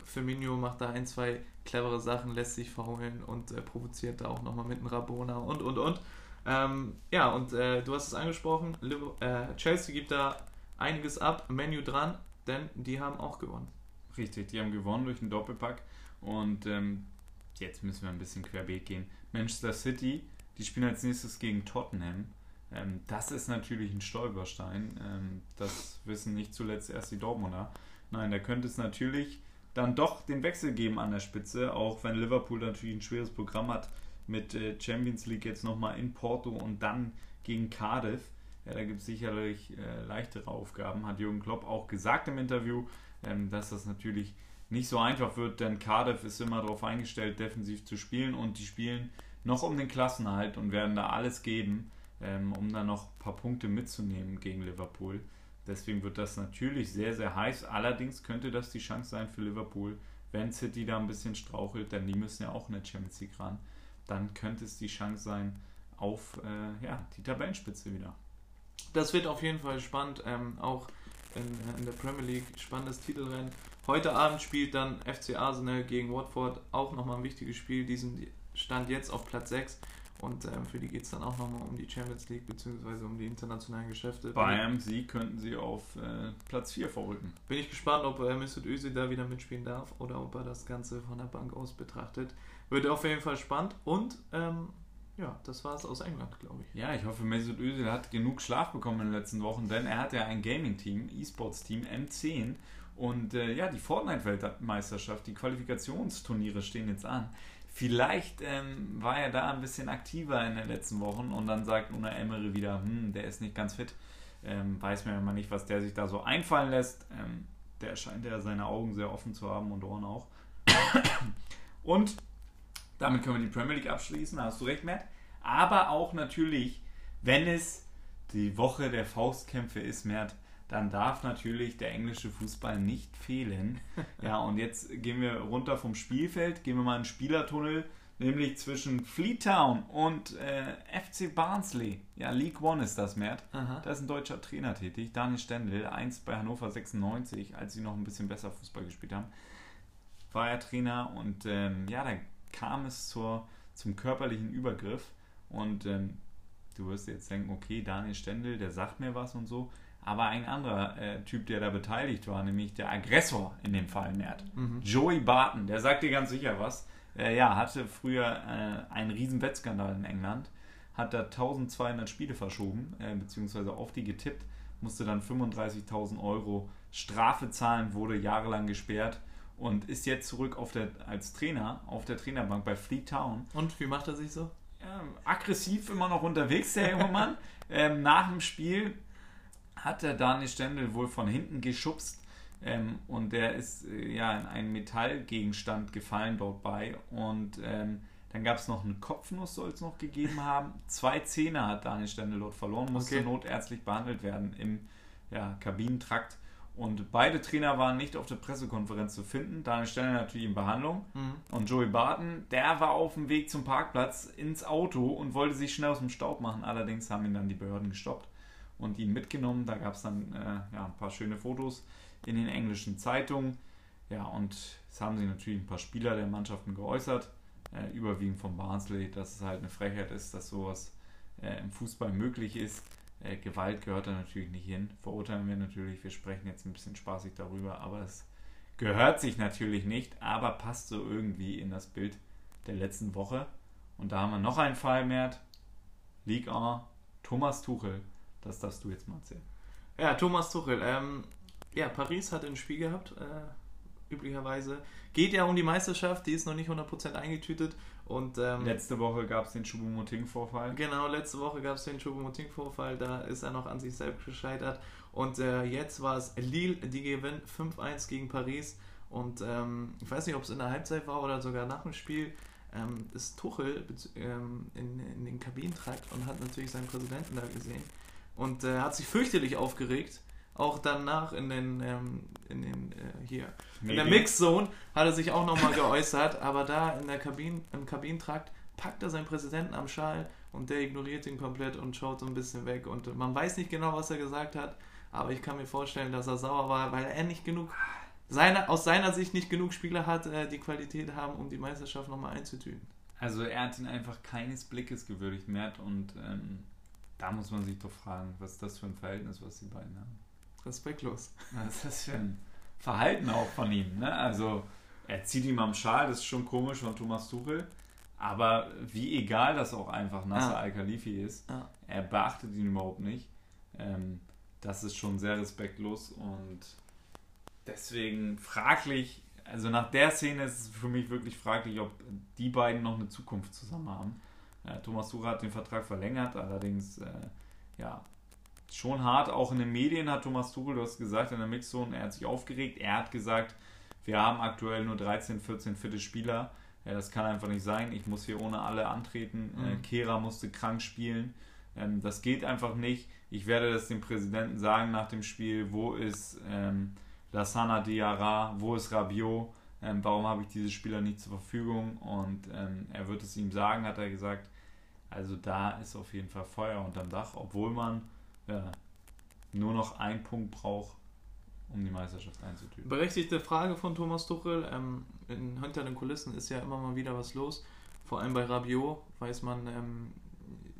Firmino macht da ein, zwei clevere Sachen, lässt sich faulen und äh, provoziert da auch nochmal mit einem Rabona und und und. Ähm, ja, und äh, du hast es angesprochen, Liverpool, äh, Chelsea gibt da einiges ab, Menu dran, denn die haben auch gewonnen. Richtig, die haben gewonnen durch einen Doppelpack und ähm, jetzt müssen wir ein bisschen querbeet gehen. Manchester City, die spielen als nächstes gegen Tottenham. Ähm, das ist natürlich ein Stolperstein. Ähm, das wissen nicht zuletzt erst die Dortmunder. Nein, da könnte es natürlich dann doch den Wechsel geben an der Spitze, auch wenn Liverpool natürlich ein schweres Programm hat mit äh, Champions League jetzt nochmal in Porto und dann gegen Cardiff. Ja, da gibt es sicherlich äh, leichtere Aufgaben, hat Jürgen Klopp auch gesagt im Interview, ähm, dass das natürlich nicht so einfach wird, denn Cardiff ist immer darauf eingestellt, defensiv zu spielen und die spielen noch um den Klassenhalt und werden da alles geben, ähm, um dann noch ein paar Punkte mitzunehmen gegen Liverpool. Deswegen wird das natürlich sehr, sehr heiß. Allerdings könnte das die Chance sein für Liverpool, wenn City da ein bisschen strauchelt, denn die müssen ja auch in der Champions League ran, dann könnte es die Chance sein auf äh, ja, die Tabellenspitze wieder. Das wird auf jeden Fall spannend, ähm, auch in, in, der Premier League, spannendes Titelrennen. Heute Abend spielt dann FC Arsenal gegen Watford, auch nochmal ein wichtiges Spiel, diesen Stand jetzt auf Platz 6 und ähm, für die geht es dann auch nochmal um die Champions League bzw. um die internationalen Geschäfte. Bei einem Sieg könnten sie auf äh, Platz 4 vorrücken. Bin ich gespannt, ob äh, Mesut Özil da wieder mitspielen darf oder ob er das Ganze von der Bank aus betrachtet. Wird auf jeden Fall spannend und ähm, ja, das war es aus England, glaube ich. Ja, ich hoffe, Mesut Özil hat genug Schlaf bekommen in den letzten Wochen, denn er hat ja ein Gaming-Team, E-Sports-Team M10 und äh, ja, die Fortnite-Weltmeisterschaft, die Qualifikationsturniere stehen jetzt an. Vielleicht ähm, war er da ein bisschen aktiver in den letzten Wochen und dann sagt Una Emery wieder, hm, der ist nicht ganz fit. Ähm, weiß mir immer nicht, was der sich da so einfallen lässt. Ähm, der scheint ja seine Augen sehr offen zu haben und Ohren auch. [COUGHS] und damit können wir die Premier League abschließen, da hast du recht, Matt. Aber auch natürlich, wenn es die Woche der Faustkämpfe ist, Mert, dann darf natürlich der englische Fußball nicht fehlen. Ja, und jetzt gehen wir runter vom Spielfeld, gehen wir mal in den Spielertunnel, nämlich zwischen Fleetown und äh, FC Barnsley. Ja, League One ist das, Mert. Aha. Da ist ein deutscher Trainer tätig, Daniel Stendel, einst bei Hannover 96, als sie noch ein bisschen besser Fußball gespielt haben, war er Trainer und ähm, ja, da kam es zur, zum körperlichen Übergriff und ähm, du wirst jetzt denken, okay, Daniel Stendel, der sagt mir was und so. Aber ein anderer äh, Typ, der da beteiligt war, nämlich der Aggressor in dem Fall, Mert. Mhm. Joey Barton, der sagt dir ganz sicher was. Äh, ja, hatte früher äh, einen riesen Wettskandal in England, hat da 1200 Spiele verschoben, äh, beziehungsweise auf die getippt, musste dann 35.000 Euro Strafe zahlen, wurde jahrelang gesperrt und ist jetzt zurück auf der, als Trainer auf der Trainerbank bei Fleet Town. Und wie macht er sich so? Ja, aggressiv immer noch unterwegs, der junge Mann. [LAUGHS] ähm, nach dem Spiel hat der Daniel Stendel wohl von hinten geschubst ähm, und der ist äh, ja in einen Metallgegenstand gefallen dort bei und ähm, dann gab es noch eine Kopfnuss, soll es noch gegeben haben. [LAUGHS] Zwei Zähne hat Daniel Stendel dort verloren, musste okay. notärztlich behandelt werden im ja, Kabinentrakt. Und beide Trainer waren nicht auf der Pressekonferenz zu finden. Daniel Stendel natürlich in Behandlung. Mhm. Und Joey Barton, der war auf dem Weg zum Parkplatz ins Auto und wollte sich schnell aus dem Staub machen. Allerdings haben ihn dann die Behörden gestoppt und ihn mitgenommen. Da gab es dann äh, ja, ein paar schöne Fotos in den englischen Zeitungen. Ja, und es haben sich natürlich ein paar Spieler der Mannschaften geäußert, äh, überwiegend von Barnsley, dass es halt eine Frechheit ist, dass sowas äh, im Fußball möglich ist. Äh, Gewalt gehört da natürlich nicht hin. Verurteilen wir natürlich, wir sprechen jetzt ein bisschen spaßig darüber, aber es gehört sich natürlich nicht, aber passt so irgendwie in das Bild der letzten Woche. Und da haben wir noch einen Fall mehr. Ligue 1, Thomas Tuchel das darfst du jetzt mal erzählen. Ja, Thomas Tuchel. Ähm, ja, Paris hat ein Spiel gehabt, äh, üblicherweise. Geht ja um die Meisterschaft, die ist noch nicht 100% eingetütet. Und, ähm, letzte Woche gab es den Choupo-Moting-Vorfall. Genau, letzte Woche gab es den Choupo-Moting-Vorfall, da ist er noch an sich selbst gescheitert. Und äh, jetzt war es Lille, die gewinnt 5-1 gegen Paris. Und ähm, ich weiß nicht, ob es in der Halbzeit war oder sogar nach dem Spiel ähm, ist Tuchel ähm, in, in den Kabinentrakt und hat natürlich seinen Präsidenten da gesehen und äh, hat sich fürchterlich aufgeregt. Auch danach in den, ähm, in den äh, hier, Medien. in der Mixzone hat er sich auch nochmal geäußert, aber da in der Kabine, im Kabinentrakt packt er seinen Präsidenten am Schal und der ignoriert ihn komplett und schaut so ein bisschen weg. Und man weiß nicht genau, was er gesagt hat, aber ich kann mir vorstellen, dass er sauer war, weil er nicht genug, seine, aus seiner Sicht nicht genug Spieler hat, äh, die Qualität haben, um die Meisterschaft nochmal einzutüten. Also er hat ihn einfach keines Blickes gewürdigt, Mert, und ähm, da muss man sich doch fragen, was ist das für ein Verhältnis, was die beiden haben. Respektlos. Was ist das für ein Verhalten auch von ihm? Ne? Also, er zieht ihm am Schal, das ist schon komisch von Thomas Tuchel. Aber wie egal das auch einfach Nasser ja. Al-Khalifi ist, ja. er beachtet ihn überhaupt nicht. Ähm, das ist schon sehr respektlos und deswegen fraglich, also nach der Szene ist es für mich wirklich fraglich, ob die beiden noch eine Zukunft zusammen haben. Ja, Thomas Tuchel hat den Vertrag verlängert, allerdings äh, ja, schon hart. Auch in den Medien hat Thomas Tuchel, du hast gesagt, in der Mixzone, er hat sich aufgeregt. Er hat gesagt, wir haben aktuell nur 13, 14 fitte Spieler. Ja, das kann einfach nicht sein. Ich muss hier ohne alle antreten. Äh, mhm. Äh, Kehra musste krank spielen. Ähm, das geht einfach nicht. Ich werde das dem Präsidenten sagen nach dem Spiel. Wo ist ähm, Lassana Diarra? Wo ist Rabiot? Ähm, warum habe ich diese Spieler nicht zur Verfügung? Und ähm, er wird es ihm sagen, hat er gesagt. Also da ist auf jeden Fall Feuer unterm Dach, obwohl man ja, nur noch einen Punkt braucht, um die Meisterschaft einzutüten. Berechtigte Frage von Thomas Tuchel. Ähm, in, hinter den Kulissen ist ja immer mal wieder was los. Vor allem bei Rabiot weiß man ähm,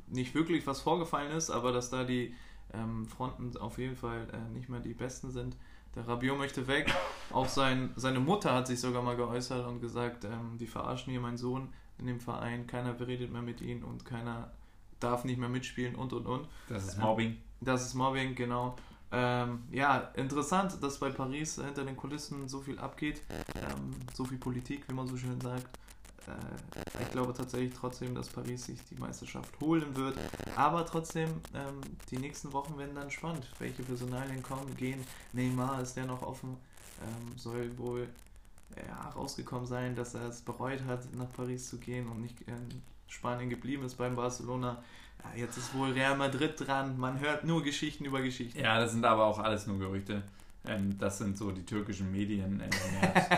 nicht wirklich, was vorgefallen ist, aber dass da die ähm, Fronten auf jeden Fall äh, nicht mehr die besten sind. Der Rabiot möchte weg. Auch sein, seine Mutter hat sich sogar mal geäußert und gesagt, ähm, die verarschen hier meinen Sohn in dem Verein, keiner beredet mehr mit ihm und keiner darf nicht mehr mitspielen und und und. Das ist Mobbing. Das ist Mobbing, genau. Ähm, ja, interessant, dass bei Paris hinter den Kulissen so viel abgeht, ähm, so viel Politik, wie man so schön sagt. Äh, ich glaube tatsächlich trotzdem, dass Paris sich die Meisterschaft holen wird. Aber trotzdem, ähm, die nächsten Wochen werden dann spannend. Welche Personalien kommen, gehen. Neymar ist der noch offen. Ähm, soll wohl ja, rausgekommen sein, dass er es bereut hat, nach Paris zu gehen und nicht in Spanien geblieben ist beim Barcelona. Ja, jetzt ist wohl Real Madrid dran. Man hört nur Geschichten über Geschichten. Ja, das sind aber auch alles nur Gerüchte. Ähm, das sind so die türkischen Medien, äh,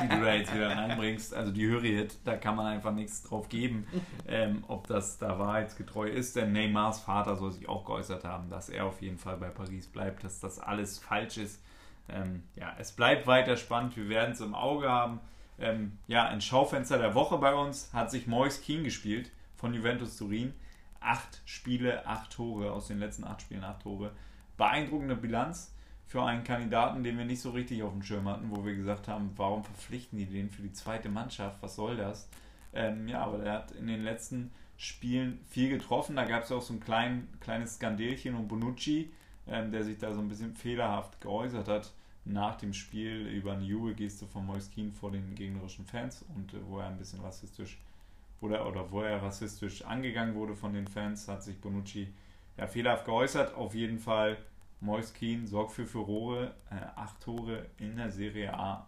die du da jetzt wieder reinbringst. Also die Hürriyet, da kann man einfach nichts drauf geben, ähm, ob das da wahrheitsgetreu ist. Denn Neymars Vater soll sich auch geäußert haben, dass er auf jeden Fall bei Paris bleibt, dass das alles falsch ist. Ähm, ja, es bleibt weiter spannend. Wir werden es im Auge haben. Ähm, ja, ein Schaufenster der Woche bei uns hat sich Mois Keen gespielt von Juventus Turin. Acht Spiele, acht Tore aus den letzten acht Spielen, acht Tore. Beeindruckende Bilanz für einen Kandidaten, den wir nicht so richtig auf dem Schirm hatten, wo wir gesagt haben, warum verpflichten die den für die zweite Mannschaft? Was soll das? Ähm, ja, aber er hat in den letzten Spielen viel getroffen. Da gab es auch so ein klein, kleines Skandelchen und Bonucci, ähm, der sich da so ein bisschen fehlerhaft geäußert hat nach dem Spiel über eine Jubelgeste von Moiskin vor den gegnerischen Fans und äh, wo er ein bisschen rassistisch oder, oder wo er rassistisch angegangen wurde von den Fans, hat sich Bonucci ja, fehlerhaft geäußert. Auf jeden Fall Moiskin sorgt für Furore, äh, acht Tore in der Serie A.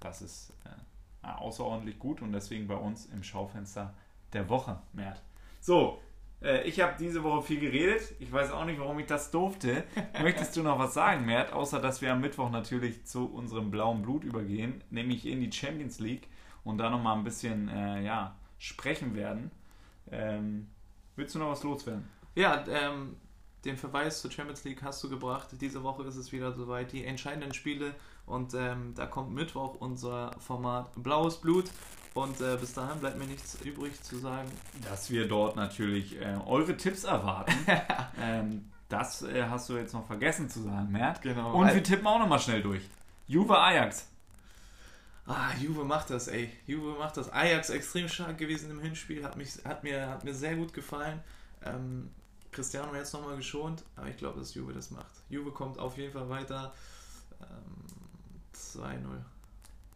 Das ist äh, außerordentlich gut und deswegen bei uns im Schaufenster der Woche, Mert. So, äh, ich habe diese Woche viel geredet. Ich weiß auch nicht, warum ich das durfte. [LAUGHS] Möchtest du noch was sagen, Mert? Außer, dass wir am Mittwoch natürlich zu unserem blauen Blut übergehen, nämlich in die Champions League und da nochmal ein bisschen äh, ja, sprechen werden. Ähm, willst du noch was loswerden? Ja, ähm, den Verweis zur Champions League hast du gebracht. Diese Woche ist es wieder soweit. Die entscheidenden Spiele und ähm, da kommt Mittwoch unser Format Blaues Blut. Und äh, bis dahin bleibt mir nichts übrig zu sagen. Dass wir dort natürlich äh, eure Tipps erwarten. [LAUGHS] ähm, das äh, hast du jetzt noch vergessen zu sagen, Mert. Genau. Und wir tippen auch nochmal schnell durch. Juve Ajax. Ah, Juve macht das, ey. Juve macht das. Ajax extrem stark gewesen im Hinspiel, hat, mich, hat, mir, hat mir sehr gut gefallen. Ähm, Cristiano jetzt nochmal geschont, aber ich glaube, dass Juve das macht. Juve kommt auf jeden Fall weiter. Ähm, 2-0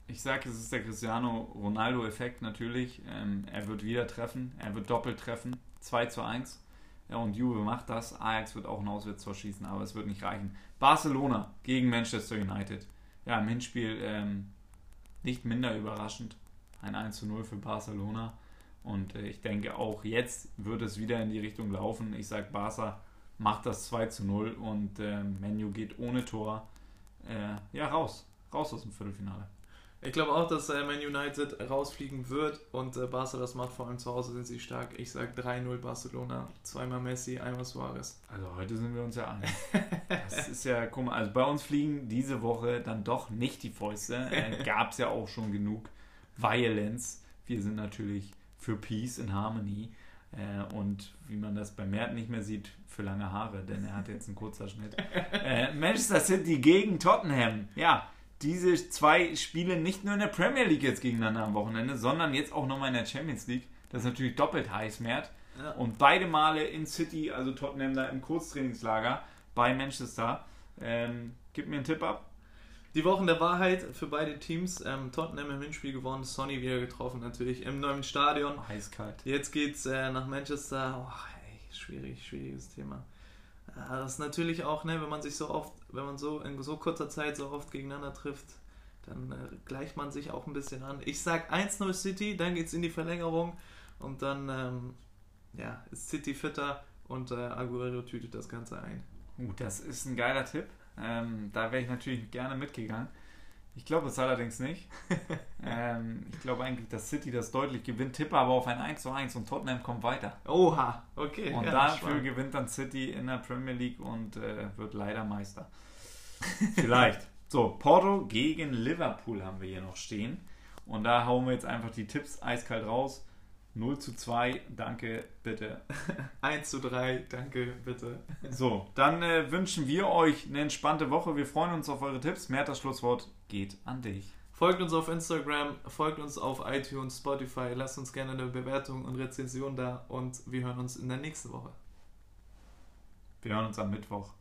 ich sage, es ist der Cristiano Ronaldo-Effekt natürlich. Ähm, er wird wieder treffen, er wird doppelt treffen. 2 zu 1. Ja, und Juve macht das. Ajax wird auch ein Auswärtstor schießen, aber es wird nicht reichen. Barcelona gegen Manchester United. Ja, im Hinspiel ähm, nicht minder überraschend. Ein 1 zu 0 für Barcelona. Und äh, ich denke, auch jetzt wird es wieder in die Richtung laufen. Ich sage, Barca macht das 2 zu 0 und äh, Menu geht ohne Tor äh, ja, raus. Raus aus dem Viertelfinale. Ich glaube auch, dass äh, Man United rausfliegen wird und äh, Barca das macht. Vor allem zu Hause sind sie stark. Ich sage 3-0 Barcelona. Zweimal Messi, einmal Suarez. Also heute sind wir uns ja einig. Das ist ja, [LAUGHS] mal, also bei uns fliegen diese Woche dann doch nicht die Fäuste. Äh, Gab es ja auch schon genug Violence. Wir sind natürlich für Peace and Harmony. Äh, und wie man das bei Mert nicht mehr sieht, für lange Haare, denn er hat jetzt einen kurzer Schnitt. [LAUGHS] Äh, Manchester City gegen Tottenham. Ja, diese zwei Spiele nicht nur in der Premier League jetzt gegeneinander am Wochenende, sondern jetzt auch nochmal in der Champions League. Das ist natürlich doppelt heiß, Mert. Ja. Und beide Male in City, also Tottenham da im Kurztrainingslager bei Manchester. Ähm, gib mir einen Tipp ab. Die Wochen der Wahrheit für beide Teams. Ähm, Tottenham im Hinspiel gewonnen, Sonny wieder getroffen, natürlich im neuen Stadion. Eiskalt. Jetzt geht's äh, nach Manchester. Oh, ey, schwierig, schwieriges Thema. Ja, das ist natürlich auch, ne, wenn man sich so oft, wenn man so in so kurzer Zeit so oft gegeneinander trifft, dann äh, gleicht man sich auch ein bisschen an. Ich sag 1-0 City, dann geht's in die Verlängerung und dann ähm, ja, ist City fitter und äh, Aguero tütet das Ganze ein. Uh, das ist ein geiler Tipp. Ähm, da wäre ich natürlich gerne mitgegangen. Ich glaube es allerdings nicht. [LAUGHS] ähm, ich glaube eigentlich, dass City das deutlich gewinnt, tippe aber auf ein 1 zu 1 und Tottenham kommt weiter. Oha, okay. Und ja, dafür spannend. gewinnt dann City in der Premier League und äh, wird leider Meister. [LAUGHS] Vielleicht. So, Porto gegen Liverpool haben wir hier noch stehen. Und da hauen wir jetzt einfach die Tipps eiskalt raus. 0 zu 2, danke, bitte. [LAUGHS] 1 zu 3, danke, bitte. So, dann äh, wünschen wir euch eine entspannte Woche. Wir freuen uns auf eure Tipps. Mehr das Schlusswort geht an dich. Folgt uns auf Instagram, folgt uns auf iTunes, Spotify, lasst uns gerne eine Bewertung und Rezension da und wir hören uns in der nächsten Woche. Wir hören uns am Mittwoch.